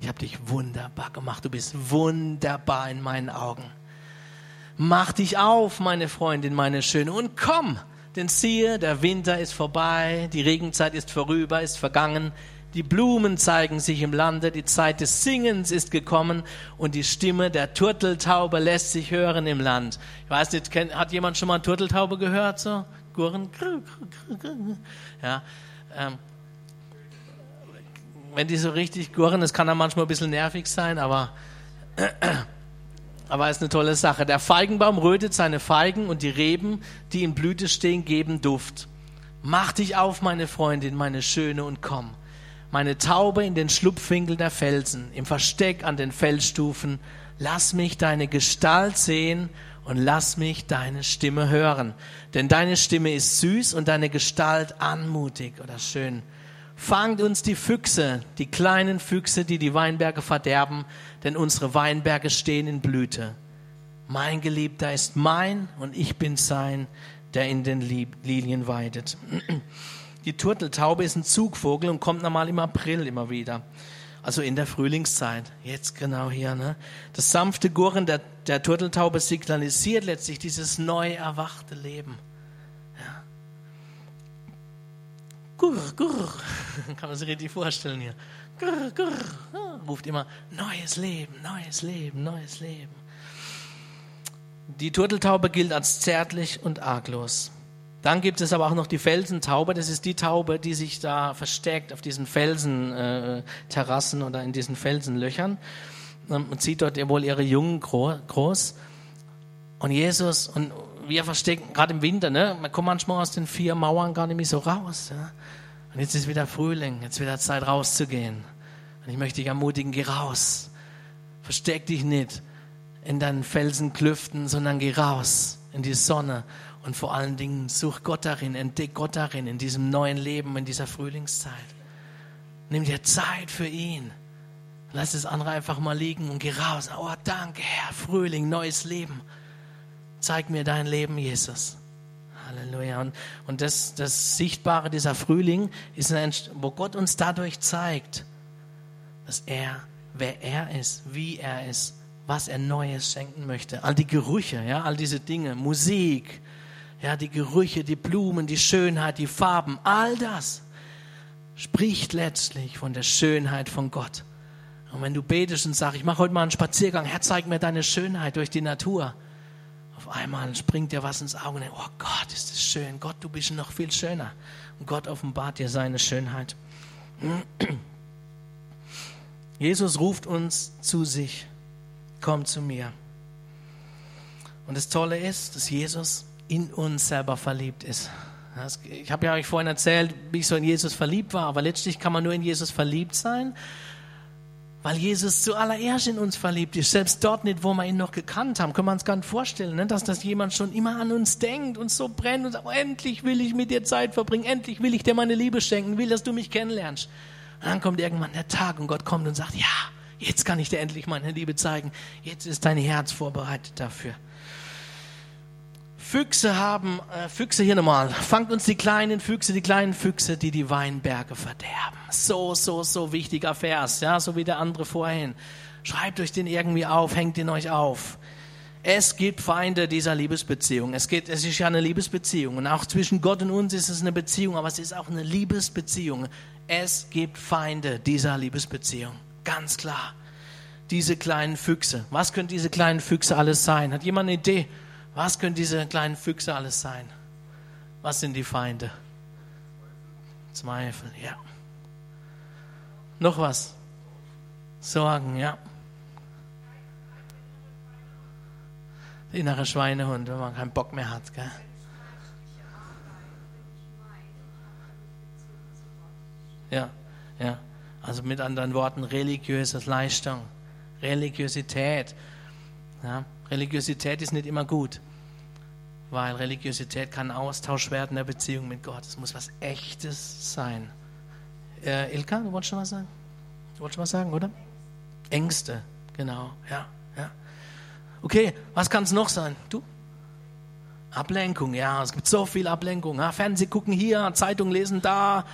Ich habe dich wunderbar gemacht. Du bist wunderbar in meinen Augen. Mach dich auf, meine Freundin, meine Schöne, und komm. Denn siehe, der Winter ist vorbei, die Regenzeit ist vorüber, ist vergangen. Die Blumen zeigen sich im Lande, die Zeit des Singens ist gekommen und die Stimme der Turteltaube lässt sich hören im Land. Ich weiß nicht, hat jemand schon mal Turteltaube gehört? So? Gurren? Ja. Ähm, wenn die so richtig gurren, das kann dann manchmal ein bisschen nervig sein, aber, aber ist eine tolle Sache. Der Feigenbaum rötet seine Feigen und die Reben, die in Blüte stehen, geben Duft. Mach dich auf, meine Freundin, meine Schöne, und komm meine Taube in den Schlupfwinkel der Felsen, im Versteck an den Felsstufen, lass mich deine Gestalt sehen und lass mich deine Stimme hören. Denn deine Stimme ist süß und deine Gestalt anmutig oder schön. Fangt uns die Füchse, die kleinen Füchse, die die Weinberge verderben, denn unsere Weinberge stehen in Blüte. Mein Geliebter ist mein und ich bin sein, der in den Lilien weidet. Die Turteltaube ist ein Zugvogel und kommt normal im April immer wieder. Also in der Frühlingszeit. Jetzt genau hier. Ne? Das sanfte Gurren der, der Turteltaube signalisiert letztlich dieses neu erwachte Leben. Ja. Gurr, gurr. Kann man sich richtig vorstellen hier. Gurr, gurr. Ruft immer neues Leben, neues Leben, neues Leben. Die Turteltaube gilt als zärtlich und arglos. Dann gibt es aber auch noch die Felsentaube. Das ist die Taube, die sich da versteckt auf diesen Felsenterrassen äh, oder in diesen Felsenlöchern ähm, und zieht dort wohl ihre Jungen groß. Und Jesus, und wir verstecken, gerade im Winter, ne, man kommt manchmal aus den vier Mauern gar nicht mehr so raus. Ja? Und jetzt ist wieder Frühling, jetzt wieder Zeit rauszugehen. Und ich möchte dich ermutigen, geh raus. Versteck dich nicht in deinen Felsenklüften, sondern geh raus in die Sonne und vor allen Dingen such Gott darin, entdeck Gott darin, in diesem neuen Leben, in dieser Frühlingszeit. Nimm dir Zeit für ihn. Lass das andere einfach mal liegen und geh raus. Oh, danke, Herr, Frühling, neues Leben. Zeig mir dein Leben, Jesus. Halleluja. Und, und das, das Sichtbare dieser Frühling ist, ein, wo Gott uns dadurch zeigt, dass er, wer er ist, wie er ist, was er Neues schenken möchte. All die Gerüche, ja, all diese Dinge, Musik, ja, die Gerüche, die Blumen, die Schönheit, die Farben, all das spricht letztlich von der Schönheit von Gott. Und wenn du betest und sagst, ich mache heute mal einen Spaziergang, Herr, zeig mir deine Schönheit durch die Natur. Auf einmal springt dir was ins Auge und oh Gott, ist das schön. Gott, du bist noch viel schöner. Und Gott offenbart dir seine Schönheit. Jesus ruft uns zu sich. Komm zu mir. Und das Tolle ist, dass Jesus in uns selber verliebt ist. Ich habe ja euch vorhin erzählt, wie ich so in Jesus verliebt war, aber letztlich kann man nur in Jesus verliebt sein, weil Jesus zuallererst in uns verliebt ist. Selbst dort nicht, wo wir ihn noch gekannt haben, können wir uns gar nicht vorstellen, ne? dass das jemand schon immer an uns denkt und so brennt und sagt, oh, endlich will ich mit dir Zeit verbringen, endlich will ich dir meine Liebe schenken, will, dass du mich kennenlernst. Und dann kommt irgendwann der Tag und Gott kommt und sagt, ja, jetzt kann ich dir endlich meine Liebe zeigen, jetzt ist dein Herz vorbereitet dafür. Füchse haben, äh, Füchse hier nochmal, fangt uns die kleinen Füchse, die kleinen Füchse, die die Weinberge verderben. So, so, so wichtiger Vers, ja, so wie der andere vorhin. Schreibt euch den irgendwie auf, hängt ihn euch auf. Es gibt Feinde dieser Liebesbeziehung. Es, geht, es ist ja eine Liebesbeziehung. Und auch zwischen Gott und uns ist es eine Beziehung, aber es ist auch eine Liebesbeziehung. Es gibt Feinde dieser Liebesbeziehung. Ganz klar. Diese kleinen Füchse. Was können diese kleinen Füchse alles sein? Hat jemand eine Idee? Was können diese kleinen Füchse alles sein? Was sind die Feinde? Zweifel, ja. Noch was? Sorgen, ja. Der innere Schweinehund, wenn man keinen Bock mehr hat, gell? Ja, ja. Also mit anderen Worten, religiöse Leistung, Religiosität. Ja. Religiosität ist nicht immer gut, weil Religiosität kann Austausch werden der Beziehung mit Gott. Es muss was Echtes sein. Äh, Ilka, du wolltest schon was sagen? Du wolltest schon was sagen, oder? Ängste, genau, ja, ja. Okay, was kann es noch sein? Du? Ablenkung, ja, es gibt so viel Ablenkung. Ja, Fernseh gucken hier, Zeitung lesen da,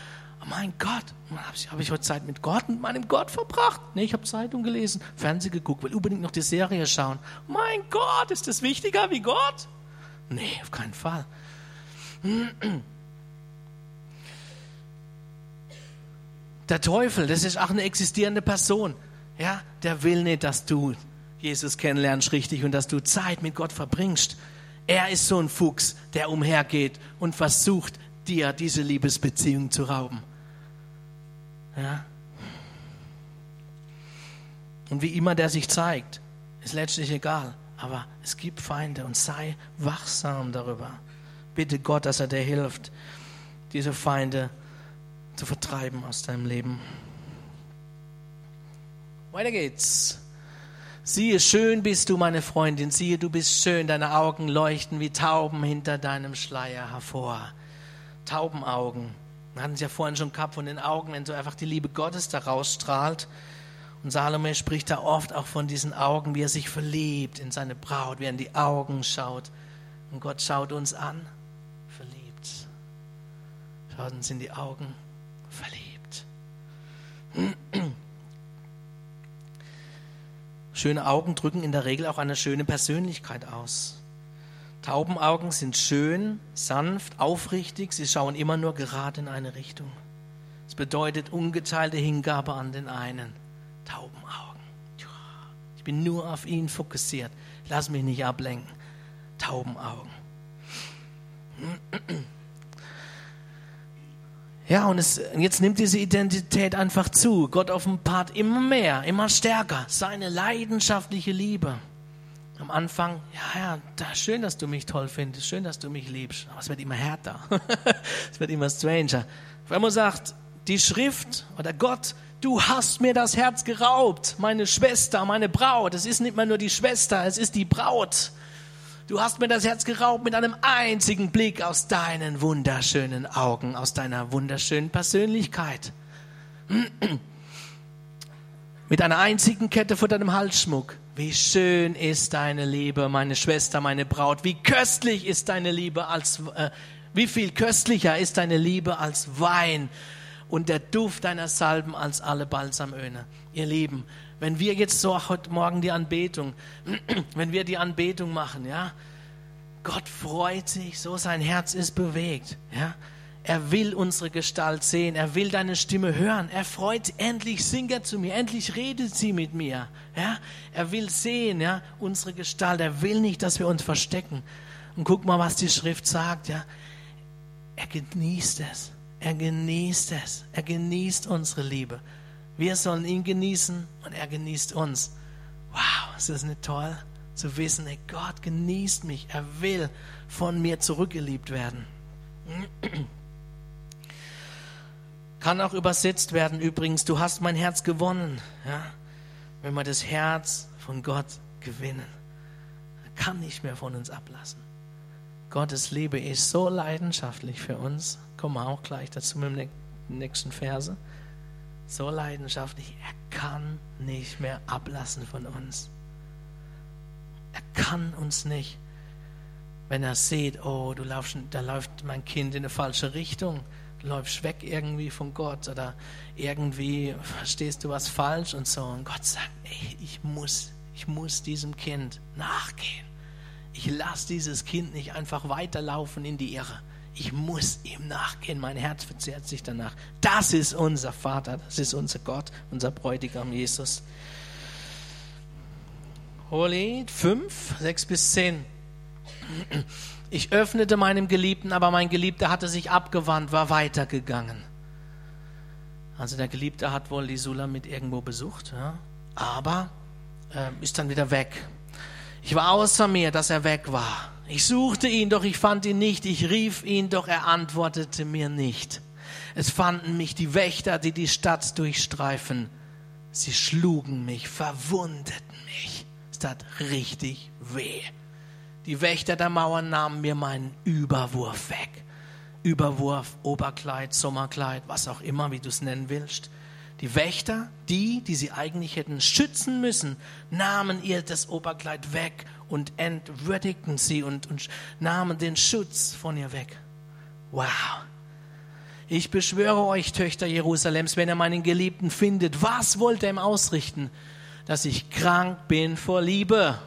mein Gott, habe ich, hab ich heute Zeit mit Gott, mit meinem Gott verbracht? Nee, ich habe Zeitung gelesen, Fernsehen geguckt, will unbedingt noch die Serie schauen. Mein Gott, ist das wichtiger wie Gott? Nee, auf keinen Fall. Der Teufel, das ist auch eine existierende Person. Ja, der will nicht, dass du Jesus kennenlernst richtig und dass du Zeit mit Gott verbringst. Er ist so ein Fuchs, der umhergeht und versucht, dir diese Liebesbeziehung zu rauben. Ja? Und wie immer der sich zeigt, ist letztlich egal. Aber es gibt Feinde und sei wachsam darüber. Bitte Gott, dass er dir hilft, diese Feinde zu vertreiben aus deinem Leben. Weiter geht's. Siehe, schön bist du, meine Freundin, siehe, du bist schön, deine Augen leuchten wie Tauben hinter deinem Schleier hervor. Taubenaugen. Wir hatten es ja vorhin schon gehabt von den Augen, wenn so einfach die Liebe Gottes da rausstrahlt. Und Salome spricht da oft auch von diesen Augen, wie er sich verliebt in seine Braut, wie er in die Augen schaut. Und Gott schaut uns an, verliebt. Schaut uns in die Augen, verliebt. Schöne Augen drücken in der Regel auch eine schöne Persönlichkeit aus. Taubenaugen sind schön, sanft, aufrichtig, sie schauen immer nur gerade in eine Richtung. Es bedeutet ungeteilte Hingabe an den einen. Taubenaugen. Ich bin nur auf ihn fokussiert. Lass mich nicht ablenken. Taubenaugen. Ja, und es, jetzt nimmt diese Identität einfach zu. Gott offenbart immer mehr, immer stärker seine leidenschaftliche Liebe. Am Anfang, ja, ja, da, schön, dass du mich toll findest, schön, dass du mich liebst. Aber es wird immer härter. es wird immer stranger. Wenn man sagt, die Schrift oder Gott, du hast mir das Herz geraubt, meine Schwester, meine Braut. Es ist nicht mehr nur die Schwester, es ist die Braut. Du hast mir das Herz geraubt mit einem einzigen Blick aus deinen wunderschönen Augen, aus deiner wunderschönen Persönlichkeit. mit einer einzigen Kette vor deinem Halsschmuck. Wie schön ist deine Liebe, meine Schwester, meine Braut. Wie köstlich ist deine Liebe als, äh, wie viel köstlicher ist deine Liebe als Wein und der Duft deiner Salben als alle Balsamöne. Ihr Lieben, wenn wir jetzt so heute Morgen die Anbetung, wenn wir die Anbetung machen, ja, Gott freut sich, so sein Herz ist bewegt, ja. Er will unsere Gestalt sehen, er will deine Stimme hören. Er freut, endlich singt er zu mir, endlich redet sie mit mir. Ja, er will sehen, ja, unsere Gestalt. Er will nicht, dass wir uns verstecken. Und guck mal, was die Schrift sagt, ja. Er genießt es. Er genießt es. Er genießt unsere Liebe. Wir sollen ihn genießen und er genießt uns. Wow, ist das nicht toll zu wissen, ey, Gott genießt mich. Er will von mir zurückgeliebt werden. Kann auch übersetzt werden übrigens, du hast mein Herz gewonnen. Ja? Wenn wir das Herz von Gott gewinnen, kann nicht mehr von uns ablassen. Gottes Liebe ist so leidenschaftlich für uns. Kommen wir auch gleich dazu mit dem nächsten Verse so leidenschaftlich, er kann nicht mehr ablassen von uns. Er kann uns nicht. Wenn er sieht, oh, du laufst, da läuft mein Kind in eine falsche Richtung, läufst weg irgendwie von Gott oder irgendwie verstehst du was falsch und so. Und Gott sagt, ey, ich muss, ich muss diesem Kind nachgehen. Ich lasse dieses Kind nicht einfach weiterlaufen in die Irre ich muss ihm nachgehen, mein Herz verzehrt sich danach. Das ist unser Vater, das ist unser Gott, unser Bräutigam Jesus. Hohelied 5, 6 bis 10. Ich öffnete meinem Geliebten, aber mein Geliebter hatte sich abgewandt, war weitergegangen. Also der Geliebte hat wohl die Sula mit irgendwo besucht, ja, aber äh, ist dann wieder weg. Ich war außer mir, dass er weg war. Ich suchte ihn, doch ich fand ihn nicht. Ich rief ihn, doch er antwortete mir nicht. Es fanden mich die Wächter, die die Stadt durchstreifen. Sie schlugen mich, verwundeten mich. Es tat richtig weh. Die Wächter der Mauern nahmen mir meinen Überwurf weg. Überwurf, Oberkleid, Sommerkleid, was auch immer, wie du es nennen willst. Die Wächter, die, die sie eigentlich hätten schützen müssen, nahmen ihr das Oberkleid weg und entwürdigten sie und, und nahmen den Schutz von ihr weg. Wow. Ich beschwöre euch, Töchter Jerusalems, wenn ihr meinen Geliebten findet, was wollt ihr ihm ausrichten? Dass ich krank bin vor Liebe.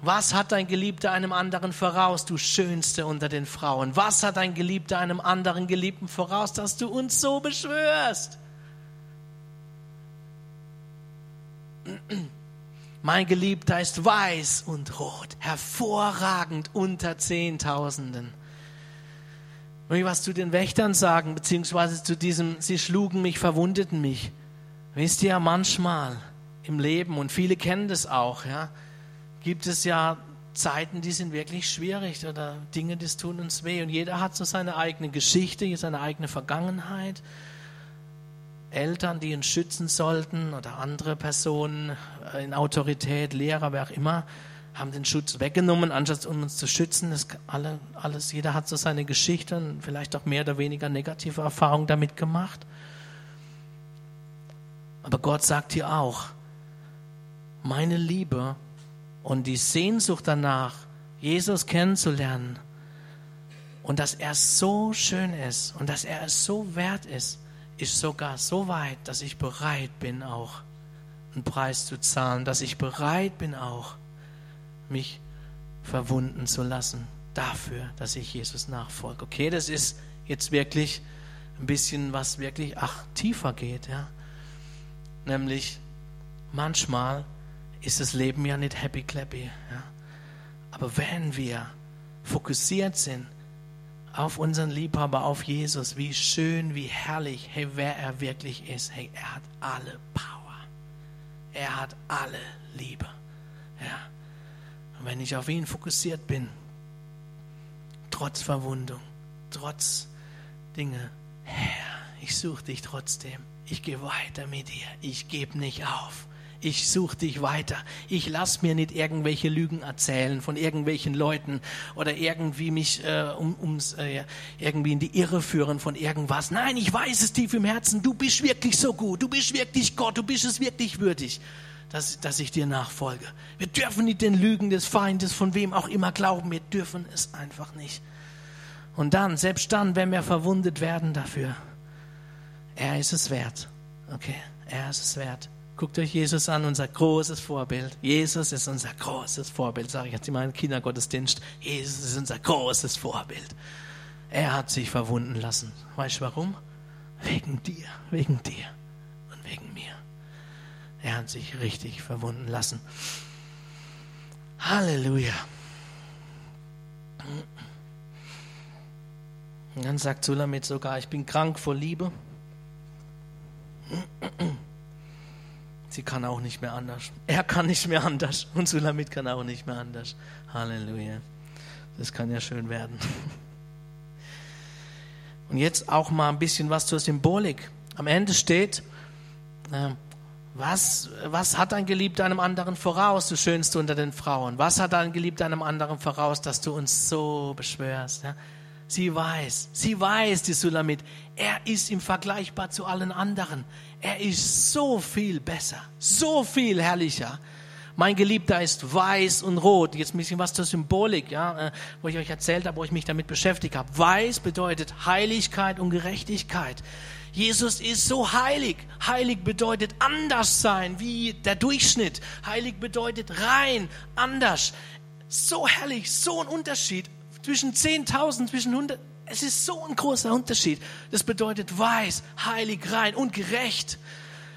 Was hat dein Geliebter einem anderen voraus, du Schönste unter den Frauen? Was hat dein Geliebter einem anderen Geliebten voraus, dass du uns so beschwörst? Mein Geliebter ist weiß und rot, hervorragend unter Zehntausenden. Und ich was zu den Wächtern sagen, beziehungsweise zu diesem, sie schlugen mich, verwundeten mich. Wisst ihr, manchmal im Leben, und viele kennen das auch, ja, gibt es ja Zeiten, die sind wirklich schwierig oder Dinge, die tun uns weh. Und jeder hat so seine eigene Geschichte, seine eigene Vergangenheit Eltern, die uns schützen sollten oder andere Personen in Autorität, Lehrer, wer auch immer, haben den Schutz weggenommen, anstatt um uns zu schützen. Das alle, alles, jeder hat so seine Geschichte und vielleicht auch mehr oder weniger negative Erfahrungen damit gemacht. Aber Gott sagt hier auch, meine Liebe und die Sehnsucht danach, Jesus kennenzulernen und dass er so schön ist und dass er es so wert ist, ist sogar so weit, dass ich bereit bin, auch einen Preis zu zahlen, dass ich bereit bin, auch mich verwunden zu lassen dafür, dass ich Jesus nachfolge. Okay, das ist jetzt wirklich ein bisschen was wirklich ach tiefer geht, ja. Nämlich manchmal ist das Leben ja nicht happy clappy, ja. Aber wenn wir fokussiert sind auf unseren Liebhaber, auf Jesus, wie schön, wie herrlich, hey, wer er wirklich ist, hey, er hat alle Power. Er hat alle Liebe. Ja. Und wenn ich auf ihn fokussiert bin, trotz Verwundung, trotz Dinge, Herr, ich suche dich trotzdem. Ich gehe weiter mit dir. Ich gebe nicht auf. Ich suche dich weiter. Ich lass mir nicht irgendwelche Lügen erzählen von irgendwelchen Leuten oder irgendwie mich äh, um, ums, äh, irgendwie in die Irre führen von irgendwas. Nein, ich weiß es tief im Herzen. Du bist wirklich so gut. Du bist wirklich Gott. Du bist es wirklich würdig dass, dass ich dir nachfolge. Wir dürfen nicht den Lügen des Feindes, von wem auch immer, glauben. Wir dürfen es einfach nicht. Und dann, selbst dann, wenn wir verwundet werden dafür, er ist es wert. Okay, er ist es wert. Guckt euch Jesus an, unser großes Vorbild. Jesus ist unser großes Vorbild, sage ich jetzt in meinem Kindergottesdienst. Jesus ist unser großes Vorbild. Er hat sich verwunden lassen. Weißt du warum? Wegen dir, wegen dir und wegen mir. Er hat sich richtig verwunden lassen. Halleluja. Und dann sagt Sulamit sogar, ich bin krank vor Liebe. Sie kann auch nicht mehr anders. Er kann nicht mehr anders. Und Sulamit kann auch nicht mehr anders. Halleluja. Das kann ja schön werden. Und jetzt auch mal ein bisschen was zur Symbolik. Am Ende steht, äh, was, was hat ein Geliebter einem anderen voraus, du Schönste unter den Frauen? Was hat ein Geliebter einem anderen voraus, dass du uns so beschwörst? Ja? Sie weiß, sie weiß, die Sulamit, er ist im Vergleichbar zu allen anderen. Er ist so viel besser, so viel herrlicher. Mein Geliebter ist weiß und rot. Jetzt ein bisschen was zur Symbolik, ja, äh, wo ich euch erzählt habe, wo ich mich damit beschäftigt habe. Weiß bedeutet Heiligkeit und Gerechtigkeit. Jesus ist so heilig. Heilig bedeutet anders sein wie der Durchschnitt. Heilig bedeutet rein, anders. So herrlich, so ein Unterschied zwischen 10.000, zwischen 100. Es ist so ein großer Unterschied. Das bedeutet weiß, heilig, rein und gerecht.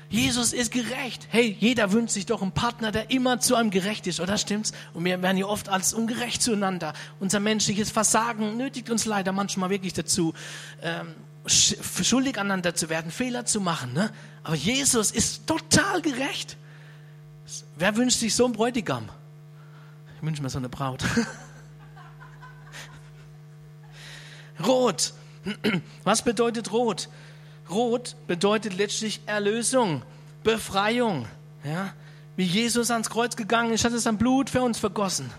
Jesus ist gerecht. Hey, jeder wünscht sich doch einen Partner, der immer zu einem gerecht ist, oder stimmt's? Und wir werden ja oft als ungerecht zueinander. Unser menschliches Versagen nötigt uns leider manchmal wirklich dazu, ähm, schuldig aneinander zu werden, Fehler zu machen. Ne? Aber Jesus ist total gerecht. Wer wünscht sich so einen Bräutigam? Ich wünsche mir so eine Braut. Rot. Was bedeutet Rot? Rot bedeutet letztlich Erlösung, Befreiung. Ja? Wie Jesus ans Kreuz gegangen ist, hat es sein Blut für uns vergossen.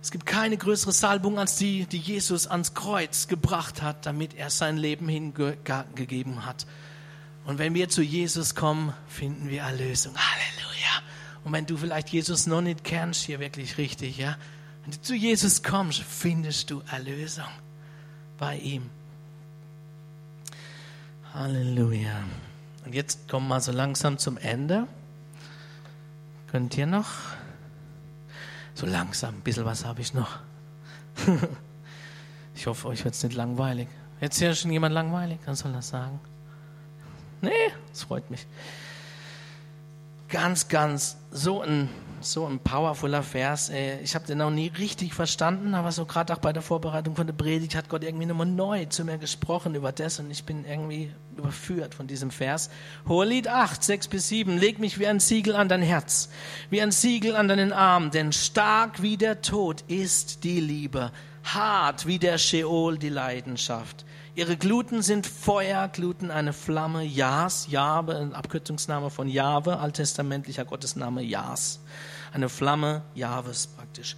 Es gibt keine größere Salbung als die, die Jesus ans Kreuz gebracht hat, damit er sein Leben hingegeben hat. Und wenn wir zu Jesus kommen, finden wir Erlösung. Halleluja. Und wenn du vielleicht Jesus noch nicht kennst, hier wirklich richtig, ja, wenn du zu Jesus kommst, findest du Erlösung bei ihm. Halleluja. Und jetzt kommen wir so langsam zum Ende. Könnt ihr noch? So langsam, ein bisschen was habe ich noch. ich hoffe, euch wird es nicht langweilig. Jetzt hier schon jemand langweilig, dann soll das sagen. Nee, das freut mich. Ganz, ganz so ein, so ein powervoller Vers. Ich habe den noch nie richtig verstanden, aber so gerade auch bei der Vorbereitung von der Predigt hat Gott irgendwie nochmal neu zu mir gesprochen über das und ich bin irgendwie überführt von diesem Vers. Hohelied 8, 6 bis 7. Leg mich wie ein Siegel an dein Herz, wie ein Siegel an deinen Arm, denn stark wie der Tod ist die Liebe, hart wie der Sheol die Leidenschaft. Ihre Gluten sind Feuer, Gluten eine Flamme, Jas, Jahwe, ein Abkürzungsname von Jahwe, alttestamentlicher Gottesname Jas. Eine Flamme Jahwes praktisch.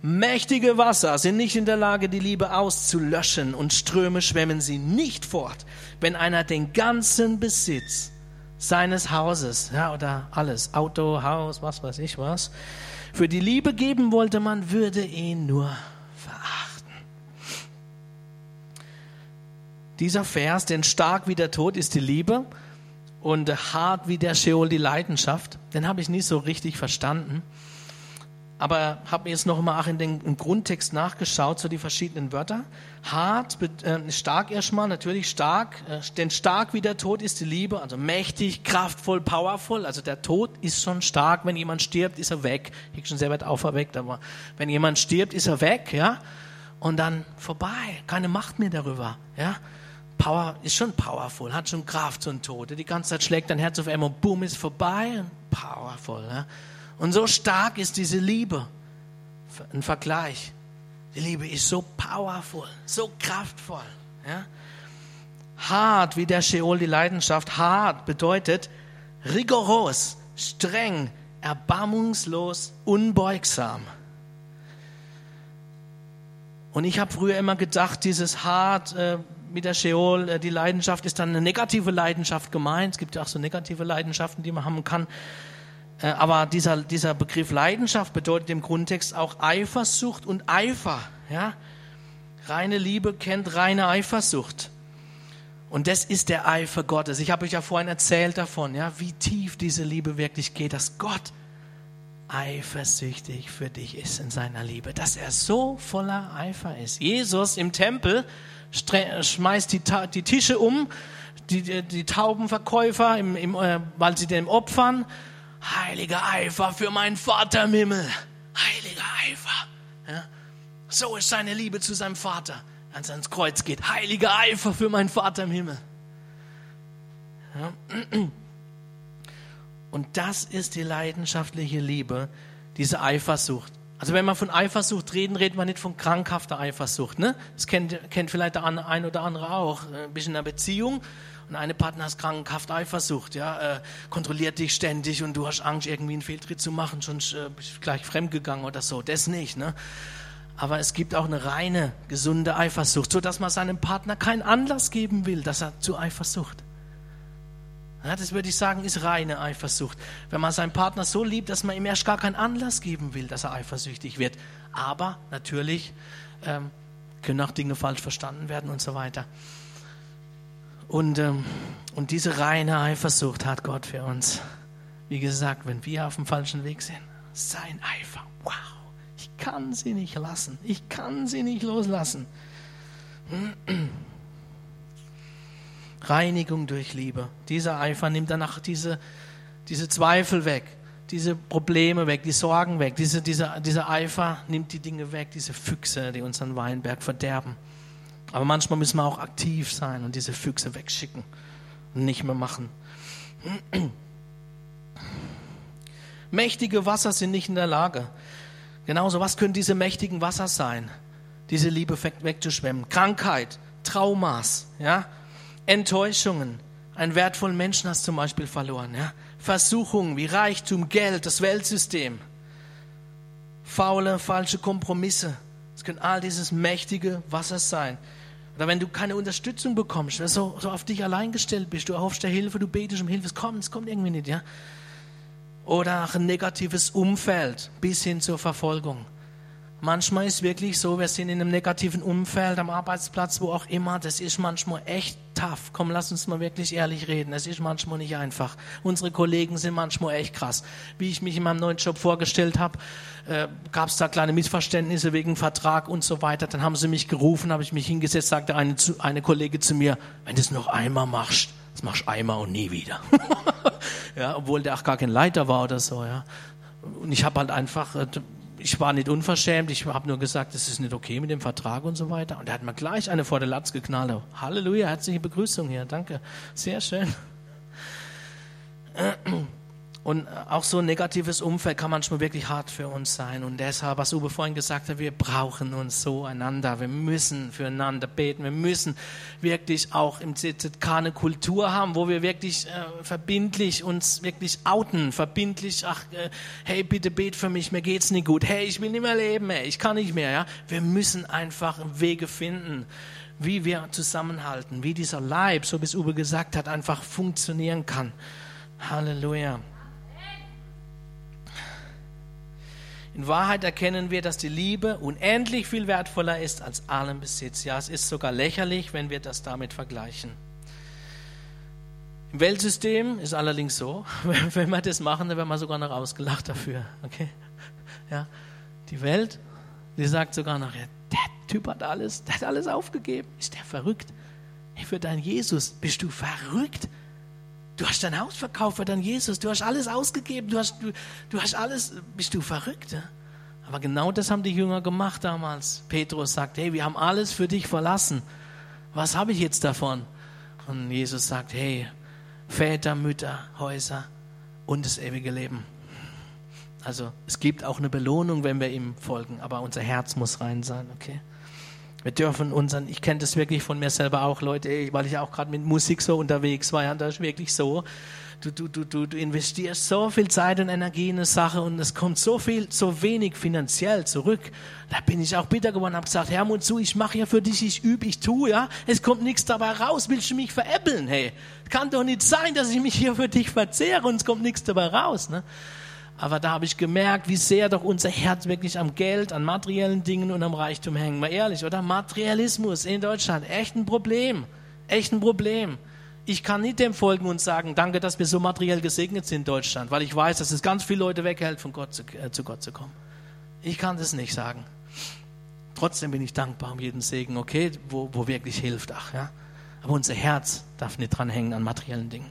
Mächtige Wasser sind nicht in der Lage, die Liebe auszulöschen und Ströme schwemmen sie nicht fort, wenn einer den ganzen Besitz seines Hauses, ja, oder alles, Auto, Haus, was weiß ich was, für die Liebe geben wollte, man würde ihn nur Dieser Vers, denn stark wie der Tod ist die Liebe und hart wie der Sheol die Leidenschaft, den habe ich nie so richtig verstanden. Aber habe mir jetzt noch mal auch in den Grundtext nachgeschaut, so die verschiedenen Wörter. Hart, äh, stark erstmal, natürlich stark, äh, denn stark wie der Tod ist die Liebe, also mächtig, kraftvoll, powerful. Also der Tod ist schon stark. Wenn jemand stirbt, ist er weg. Ich schon sehr weit auferweckt, aber wenn jemand stirbt, ist er weg, ja. Und dann vorbei, keine Macht mehr darüber, ja. Power ist schon powerful, hat schon Kraft, so ein Tote. Die ganze Zeit schlägt dein Herz auf einmal, boom, ist vorbei. Powerful. Ja? Und so stark ist diese Liebe. Ein Vergleich. Die Liebe ist so powerful, so kraftvoll. Ja? Hart wie der Sheol die Leidenschaft. Hart bedeutet rigoros, streng, erbarmungslos, unbeugsam. Und ich habe früher immer gedacht, dieses hart äh, mit der Sheol, äh, die Leidenschaft ist dann eine negative Leidenschaft gemeint. Es gibt ja auch so negative Leidenschaften, die man haben kann. Äh, aber dieser, dieser Begriff Leidenschaft bedeutet im Grundtext auch Eifersucht und Eifer. Ja? Reine Liebe kennt reine Eifersucht. Und das ist der Eifer Gottes. Ich habe euch ja vorhin erzählt davon, ja, wie tief diese Liebe wirklich geht, dass Gott eifersüchtig für dich ist in seiner Liebe, dass er so voller Eifer ist. Jesus im Tempel schmeißt die, die Tische um, die, die, Taubenverkäufer, im, im, äh, weil sie dem opfern. Heiliger Eifer für meinen Vater im Himmel. Heiliger Eifer. Ja? So ist seine Liebe zu seinem Vater, als er ans Kreuz geht. Heiliger Eifer für meinen Vater im Himmel. Ja? Und das ist die leidenschaftliche Liebe, diese Eifersucht. Also wenn wir von Eifersucht reden, reden wir nicht von krankhafter Eifersucht. Ne? Das kennt, kennt vielleicht der ein oder andere auch. Ein bisschen in einer Beziehung und eine Partner ist krankhaft Eifersucht, ja, äh, kontrolliert dich ständig und du hast Angst, irgendwie einen Fehltritt zu machen, sonst äh, bist du gleich fremdgegangen oder so. Das nicht, ne? Aber es gibt auch eine reine, gesunde Eifersucht, so dass man seinem Partner keinen Anlass geben will, dass er zu Eifersucht. Ja, das würde ich sagen, ist reine Eifersucht. Wenn man seinen Partner so liebt, dass man ihm erst gar keinen Anlass geben will, dass er eifersüchtig wird. Aber natürlich ähm, können auch Dinge falsch verstanden werden und so weiter. Und, ähm, und diese reine Eifersucht hat Gott für uns. Wie gesagt, wenn wir auf dem falschen Weg sind, sein Eifer, wow, ich kann sie nicht lassen, ich kann sie nicht loslassen. Reinigung durch Liebe. Dieser Eifer nimmt danach diese, diese Zweifel weg, diese Probleme weg, die Sorgen weg. Diese, dieser, dieser Eifer nimmt die Dinge weg, diese Füchse, die unseren Weinberg verderben. Aber manchmal müssen wir auch aktiv sein und diese Füchse wegschicken und nicht mehr machen. Mächtige Wasser sind nicht in der Lage. Genauso, was können diese mächtigen Wasser sein? Diese Liebe wegzuschwemmen. Krankheit, Traumas, ja, Enttäuschungen. Einen wertvollen Menschen hast du zum Beispiel verloren. Ja? Versuchungen wie Reichtum, Geld, das Weltsystem. Faule, falsche Kompromisse. Es können all dieses mächtige Wasser sein. Oder wenn du keine Unterstützung bekommst, wenn du so, so auf dich allein gestellt bist, du erhoffst der Hilfe, du betest um Hilfe, es kommt, es kommt irgendwie nicht, ja. Oder ein negatives Umfeld bis hin zur Verfolgung. Manchmal ist wirklich so, wir sind in einem negativen Umfeld, am Arbeitsplatz, wo auch immer. Das ist manchmal echt tough. Komm, lass uns mal wirklich ehrlich reden. Es ist manchmal nicht einfach. Unsere Kollegen sind manchmal echt krass. Wie ich mich in meinem neuen Job vorgestellt habe, äh, gab es da kleine Missverständnisse wegen Vertrag und so weiter. Dann haben sie mich gerufen, habe ich mich hingesetzt, sagte eine, eine Kollege zu mir, wenn du es noch einmal machst, das machst du einmal und nie wieder. ja, obwohl der auch gar kein Leiter war oder so, ja. Und ich habe halt einfach, äh, ich war nicht unverschämt, ich habe nur gesagt, das ist nicht okay mit dem Vertrag und so weiter. Und er hat mir gleich eine vor der Latz geknallt. Halleluja, herzliche Begrüßung hier, danke, sehr schön. Und auch so ein negatives Umfeld kann manchmal wirklich hart für uns sein. Und deshalb, was Uwe vorhin gesagt hat, wir brauchen uns so einander. Wir müssen füreinander beten. Wir müssen wirklich auch im ZZK eine Kultur haben, wo wir wirklich äh, verbindlich uns wirklich outen. Verbindlich, ach, äh, hey, bitte bet für mich, mir geht's nicht gut. Hey, ich will nicht mehr leben, hey, ich kann nicht mehr. Ja? Wir müssen einfach Wege finden, wie wir zusammenhalten, wie dieser Leib, so wie es Uwe gesagt hat, einfach funktionieren kann. Halleluja. In Wahrheit erkennen wir, dass die Liebe unendlich viel wertvoller ist als allen Besitz. Ja, es ist sogar lächerlich, wenn wir das damit vergleichen. Im Weltsystem ist allerdings so, wenn wir das machen, dann werden wir sogar noch ausgelacht dafür. Okay? Ja, die Welt, die sagt sogar noch, ja, der Typ hat alles, der hat alles aufgegeben. Ist der verrückt? Hey, für deinen Jesus bist du verrückt. Du hast dein Haus verkauft für deinen Jesus. Du hast alles ausgegeben. Du hast, du, du hast alles. Bist du verrückt? Ja? Aber genau das haben die Jünger gemacht damals. Petrus sagt, hey, wir haben alles für dich verlassen. Was habe ich jetzt davon? Und Jesus sagt, hey, Väter, Mütter, Häuser und das ewige Leben. Also es gibt auch eine Belohnung, wenn wir ihm folgen, aber unser Herz muss rein sein, okay? Wir dürfen unseren, ich kenne das wirklich von mir selber auch, Leute, weil ich auch gerade mit Musik so unterwegs war, ja, das ist wirklich so. Du, du, du, du, du investierst so viel Zeit und Energie in eine Sache und es kommt so viel, so wenig finanziell zurück. Da bin ich auch bitter geworden, habe gesagt, Herr zu, ich mache ja für dich, ich übe, ich tue, ja. Es kommt nichts dabei raus, willst du mich veräppeln, hey? Kann doch nicht sein, dass ich mich hier für dich verzehre und es kommt nichts dabei raus, ne? Aber da habe ich gemerkt, wie sehr doch unser Herz wirklich am Geld, an materiellen Dingen und am Reichtum hängt. Mal ehrlich, oder? Materialismus in Deutschland, echt ein Problem. Echt ein Problem. Ich kann nicht dem folgen und sagen, danke, dass wir so materiell gesegnet sind in Deutschland, weil ich weiß, dass es ganz viele Leute weghält, von Gott zu, äh, zu Gott zu kommen. Ich kann das nicht sagen. Trotzdem bin ich dankbar um jeden Segen, okay, wo, wo wirklich hilft. Ach, ja. Aber unser Herz darf nicht dran hängen an materiellen Dingen.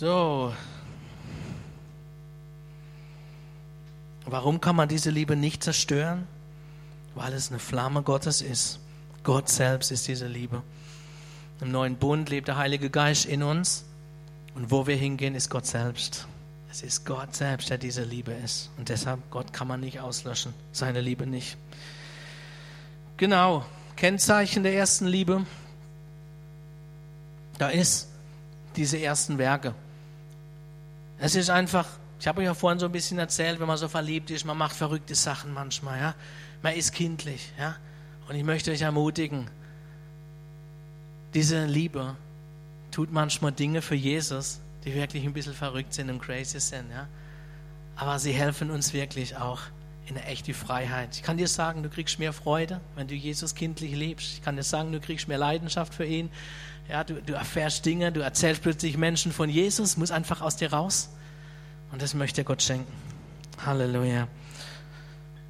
So. Warum kann man diese Liebe nicht zerstören? Weil es eine Flamme Gottes ist. Gott selbst ist diese Liebe. Im neuen Bund lebt der Heilige Geist in uns. Und wo wir hingehen, ist Gott selbst. Es ist Gott selbst, der diese Liebe ist. Und deshalb, Gott kann man nicht auslöschen. Seine Liebe nicht. Genau. Kennzeichen der ersten Liebe. Da ist diese ersten Werke. Es ist einfach, ich habe euch ja vorhin so ein bisschen erzählt, wenn man so verliebt ist, man macht verrückte Sachen manchmal, ja. Man ist kindlich, ja. Und ich möchte euch ermutigen, diese Liebe tut manchmal Dinge für Jesus, die wirklich ein bisschen verrückt sind und crazy sind, ja. Aber sie helfen uns wirklich auch eine echte Freiheit. Ich kann dir sagen, du kriegst mehr Freude, wenn du Jesus kindlich liebst. Ich kann dir sagen, du kriegst mehr Leidenschaft für ihn. Ja, du, du erfährst Dinge, du erzählst plötzlich Menschen von Jesus, muss einfach aus dir raus. Und das möchte Gott schenken. Halleluja.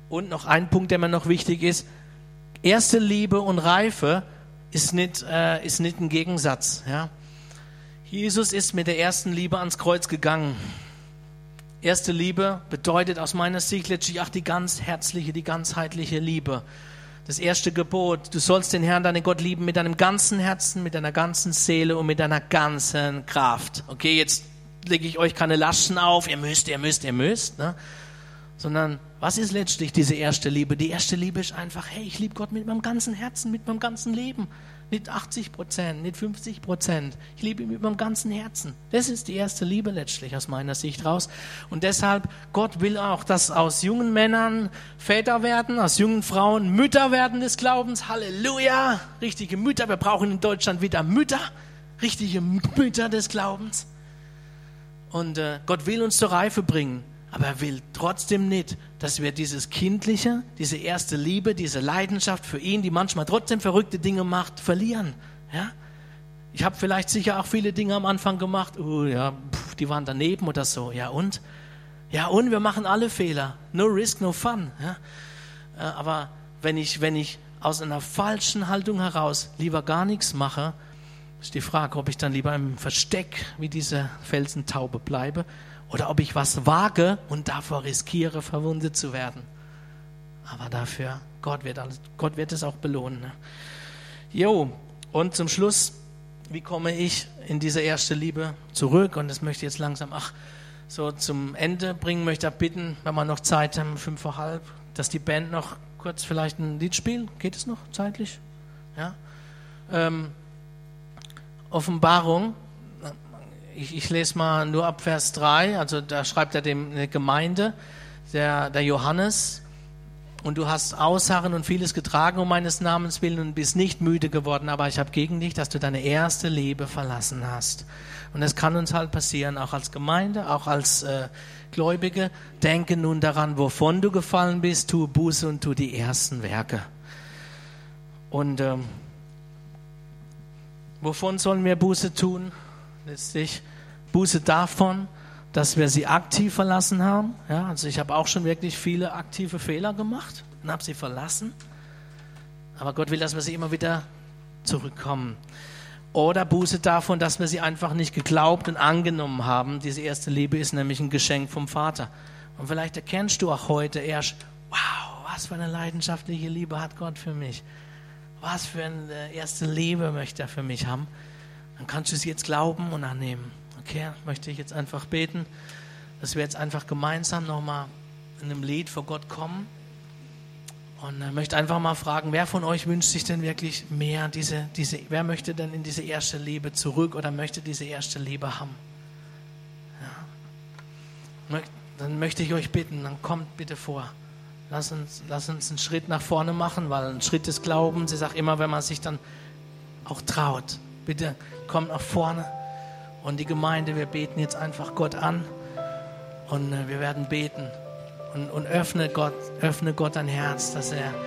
Und noch ein Punkt, der mir noch wichtig ist. Erste Liebe und Reife ist nicht, äh, ist nicht ein Gegensatz. Ja? Jesus ist mit der ersten Liebe ans Kreuz gegangen. Erste Liebe bedeutet aus meiner Sicht letztlich auch die ganz herzliche, die ganzheitliche Liebe das erste Gebot, du sollst den Herrn, deinen Gott lieben mit deinem ganzen Herzen, mit deiner ganzen Seele und mit deiner ganzen Kraft. Okay, jetzt lege ich euch keine Laschen auf, ihr müsst, ihr müsst, ihr müsst, ne? sondern was ist letztlich diese erste Liebe? Die erste Liebe ist einfach, hey, ich liebe Gott mit meinem ganzen Herzen, mit meinem ganzen Leben. Nicht 80 Prozent, nicht 50 Prozent. Ich liebe ihn mit meinem ganzen Herzen. Das ist die erste Liebe letztlich aus meiner Sicht raus. Und deshalb, Gott will auch, dass aus jungen Männern Väter werden, aus jungen Frauen Mütter werden des Glaubens. Halleluja! Richtige Mütter. Wir brauchen in Deutschland wieder Mütter. Richtige Mütter des Glaubens. Und äh, Gott will uns zur Reife bringen. Aber er will trotzdem nicht, dass wir dieses Kindliche, diese erste Liebe, diese Leidenschaft für ihn, die manchmal trotzdem verrückte Dinge macht, verlieren. Ja? Ich habe vielleicht sicher auch viele Dinge am Anfang gemacht, oh ja, pff, die waren daneben oder so. Ja und? Ja und? Wir machen alle Fehler. No risk, no fun. Ja? Äh, aber wenn ich, wenn ich aus einer falschen Haltung heraus lieber gar nichts mache, Ist die Frage, ob ich dann lieber im Versteck wie diese Felsentaube bleibe oder ob ich was wage und davor riskiere, verwundet zu werden. Aber dafür, Gott wird, alles, Gott wird es auch belohnen. Ne? Jo, und zum Schluss, wie komme ich in diese erste Liebe zurück? Und das möchte ich jetzt langsam, ach, so zum Ende bringen, möchte ich bitten, wenn wir noch Zeit haben, fünf vor halb, dass die Band noch kurz vielleicht ein Lied spielt. Geht es noch zeitlich? Ja. Ähm, Offenbarung, ich, ich, lese mal nur ab Vers 3, also da schreibt er dem eine Gemeinde, der, der Johannes, und du hast Ausharren und vieles getragen um meines Namens willen und bist nicht müde geworden, aber ich habe gegen dich, dass du deine erste Liebe verlassen hast. Und es kann uns halt passieren, auch als Gemeinde, auch als äh, Gläubige. Denke nun daran, wovon du gefallen bist, tue Buße und tue die ersten Werke. Und ähm, wovon sollen wir Buße tun? Letztlich Buße davon, dass wir sie aktiv verlassen haben. Ja, also ich habe auch schon wirklich viele aktive Fehler gemacht und habe sie verlassen. Aber Gott will, dass wir sie immer wieder zurückkommen. Oder Buße davon, dass wir sie einfach nicht geglaubt und angenommen haben. Diese erste Liebe ist nämlich ein Geschenk vom Vater. Und vielleicht erkennst du auch heute erst, wow, was für eine leidenschaftliche Liebe hat Gott für mich. Was für eine erste Liebe möchte er für mich haben. Dann kannst du sie jetzt glauben und annehmen. Okay, möchte ich jetzt einfach beten, dass wir jetzt einfach gemeinsam nochmal in einem Lied vor Gott kommen. Und ich möchte einfach mal fragen, wer von euch wünscht sich denn wirklich mehr diese, diese, wer möchte denn in diese erste Liebe zurück oder möchte diese erste Liebe haben? Ja. Dann möchte ich euch bitten, dann kommt bitte vor. Lass uns, lass uns einen Schritt nach vorne machen, weil ein Schritt des Glaubens ist auch immer, wenn man sich dann auch traut. Bitte kommt nach vorne. Und die Gemeinde, wir beten jetzt einfach Gott an und äh, wir werden beten und, und öffne Gott, öffne Gott dein Herz, dass er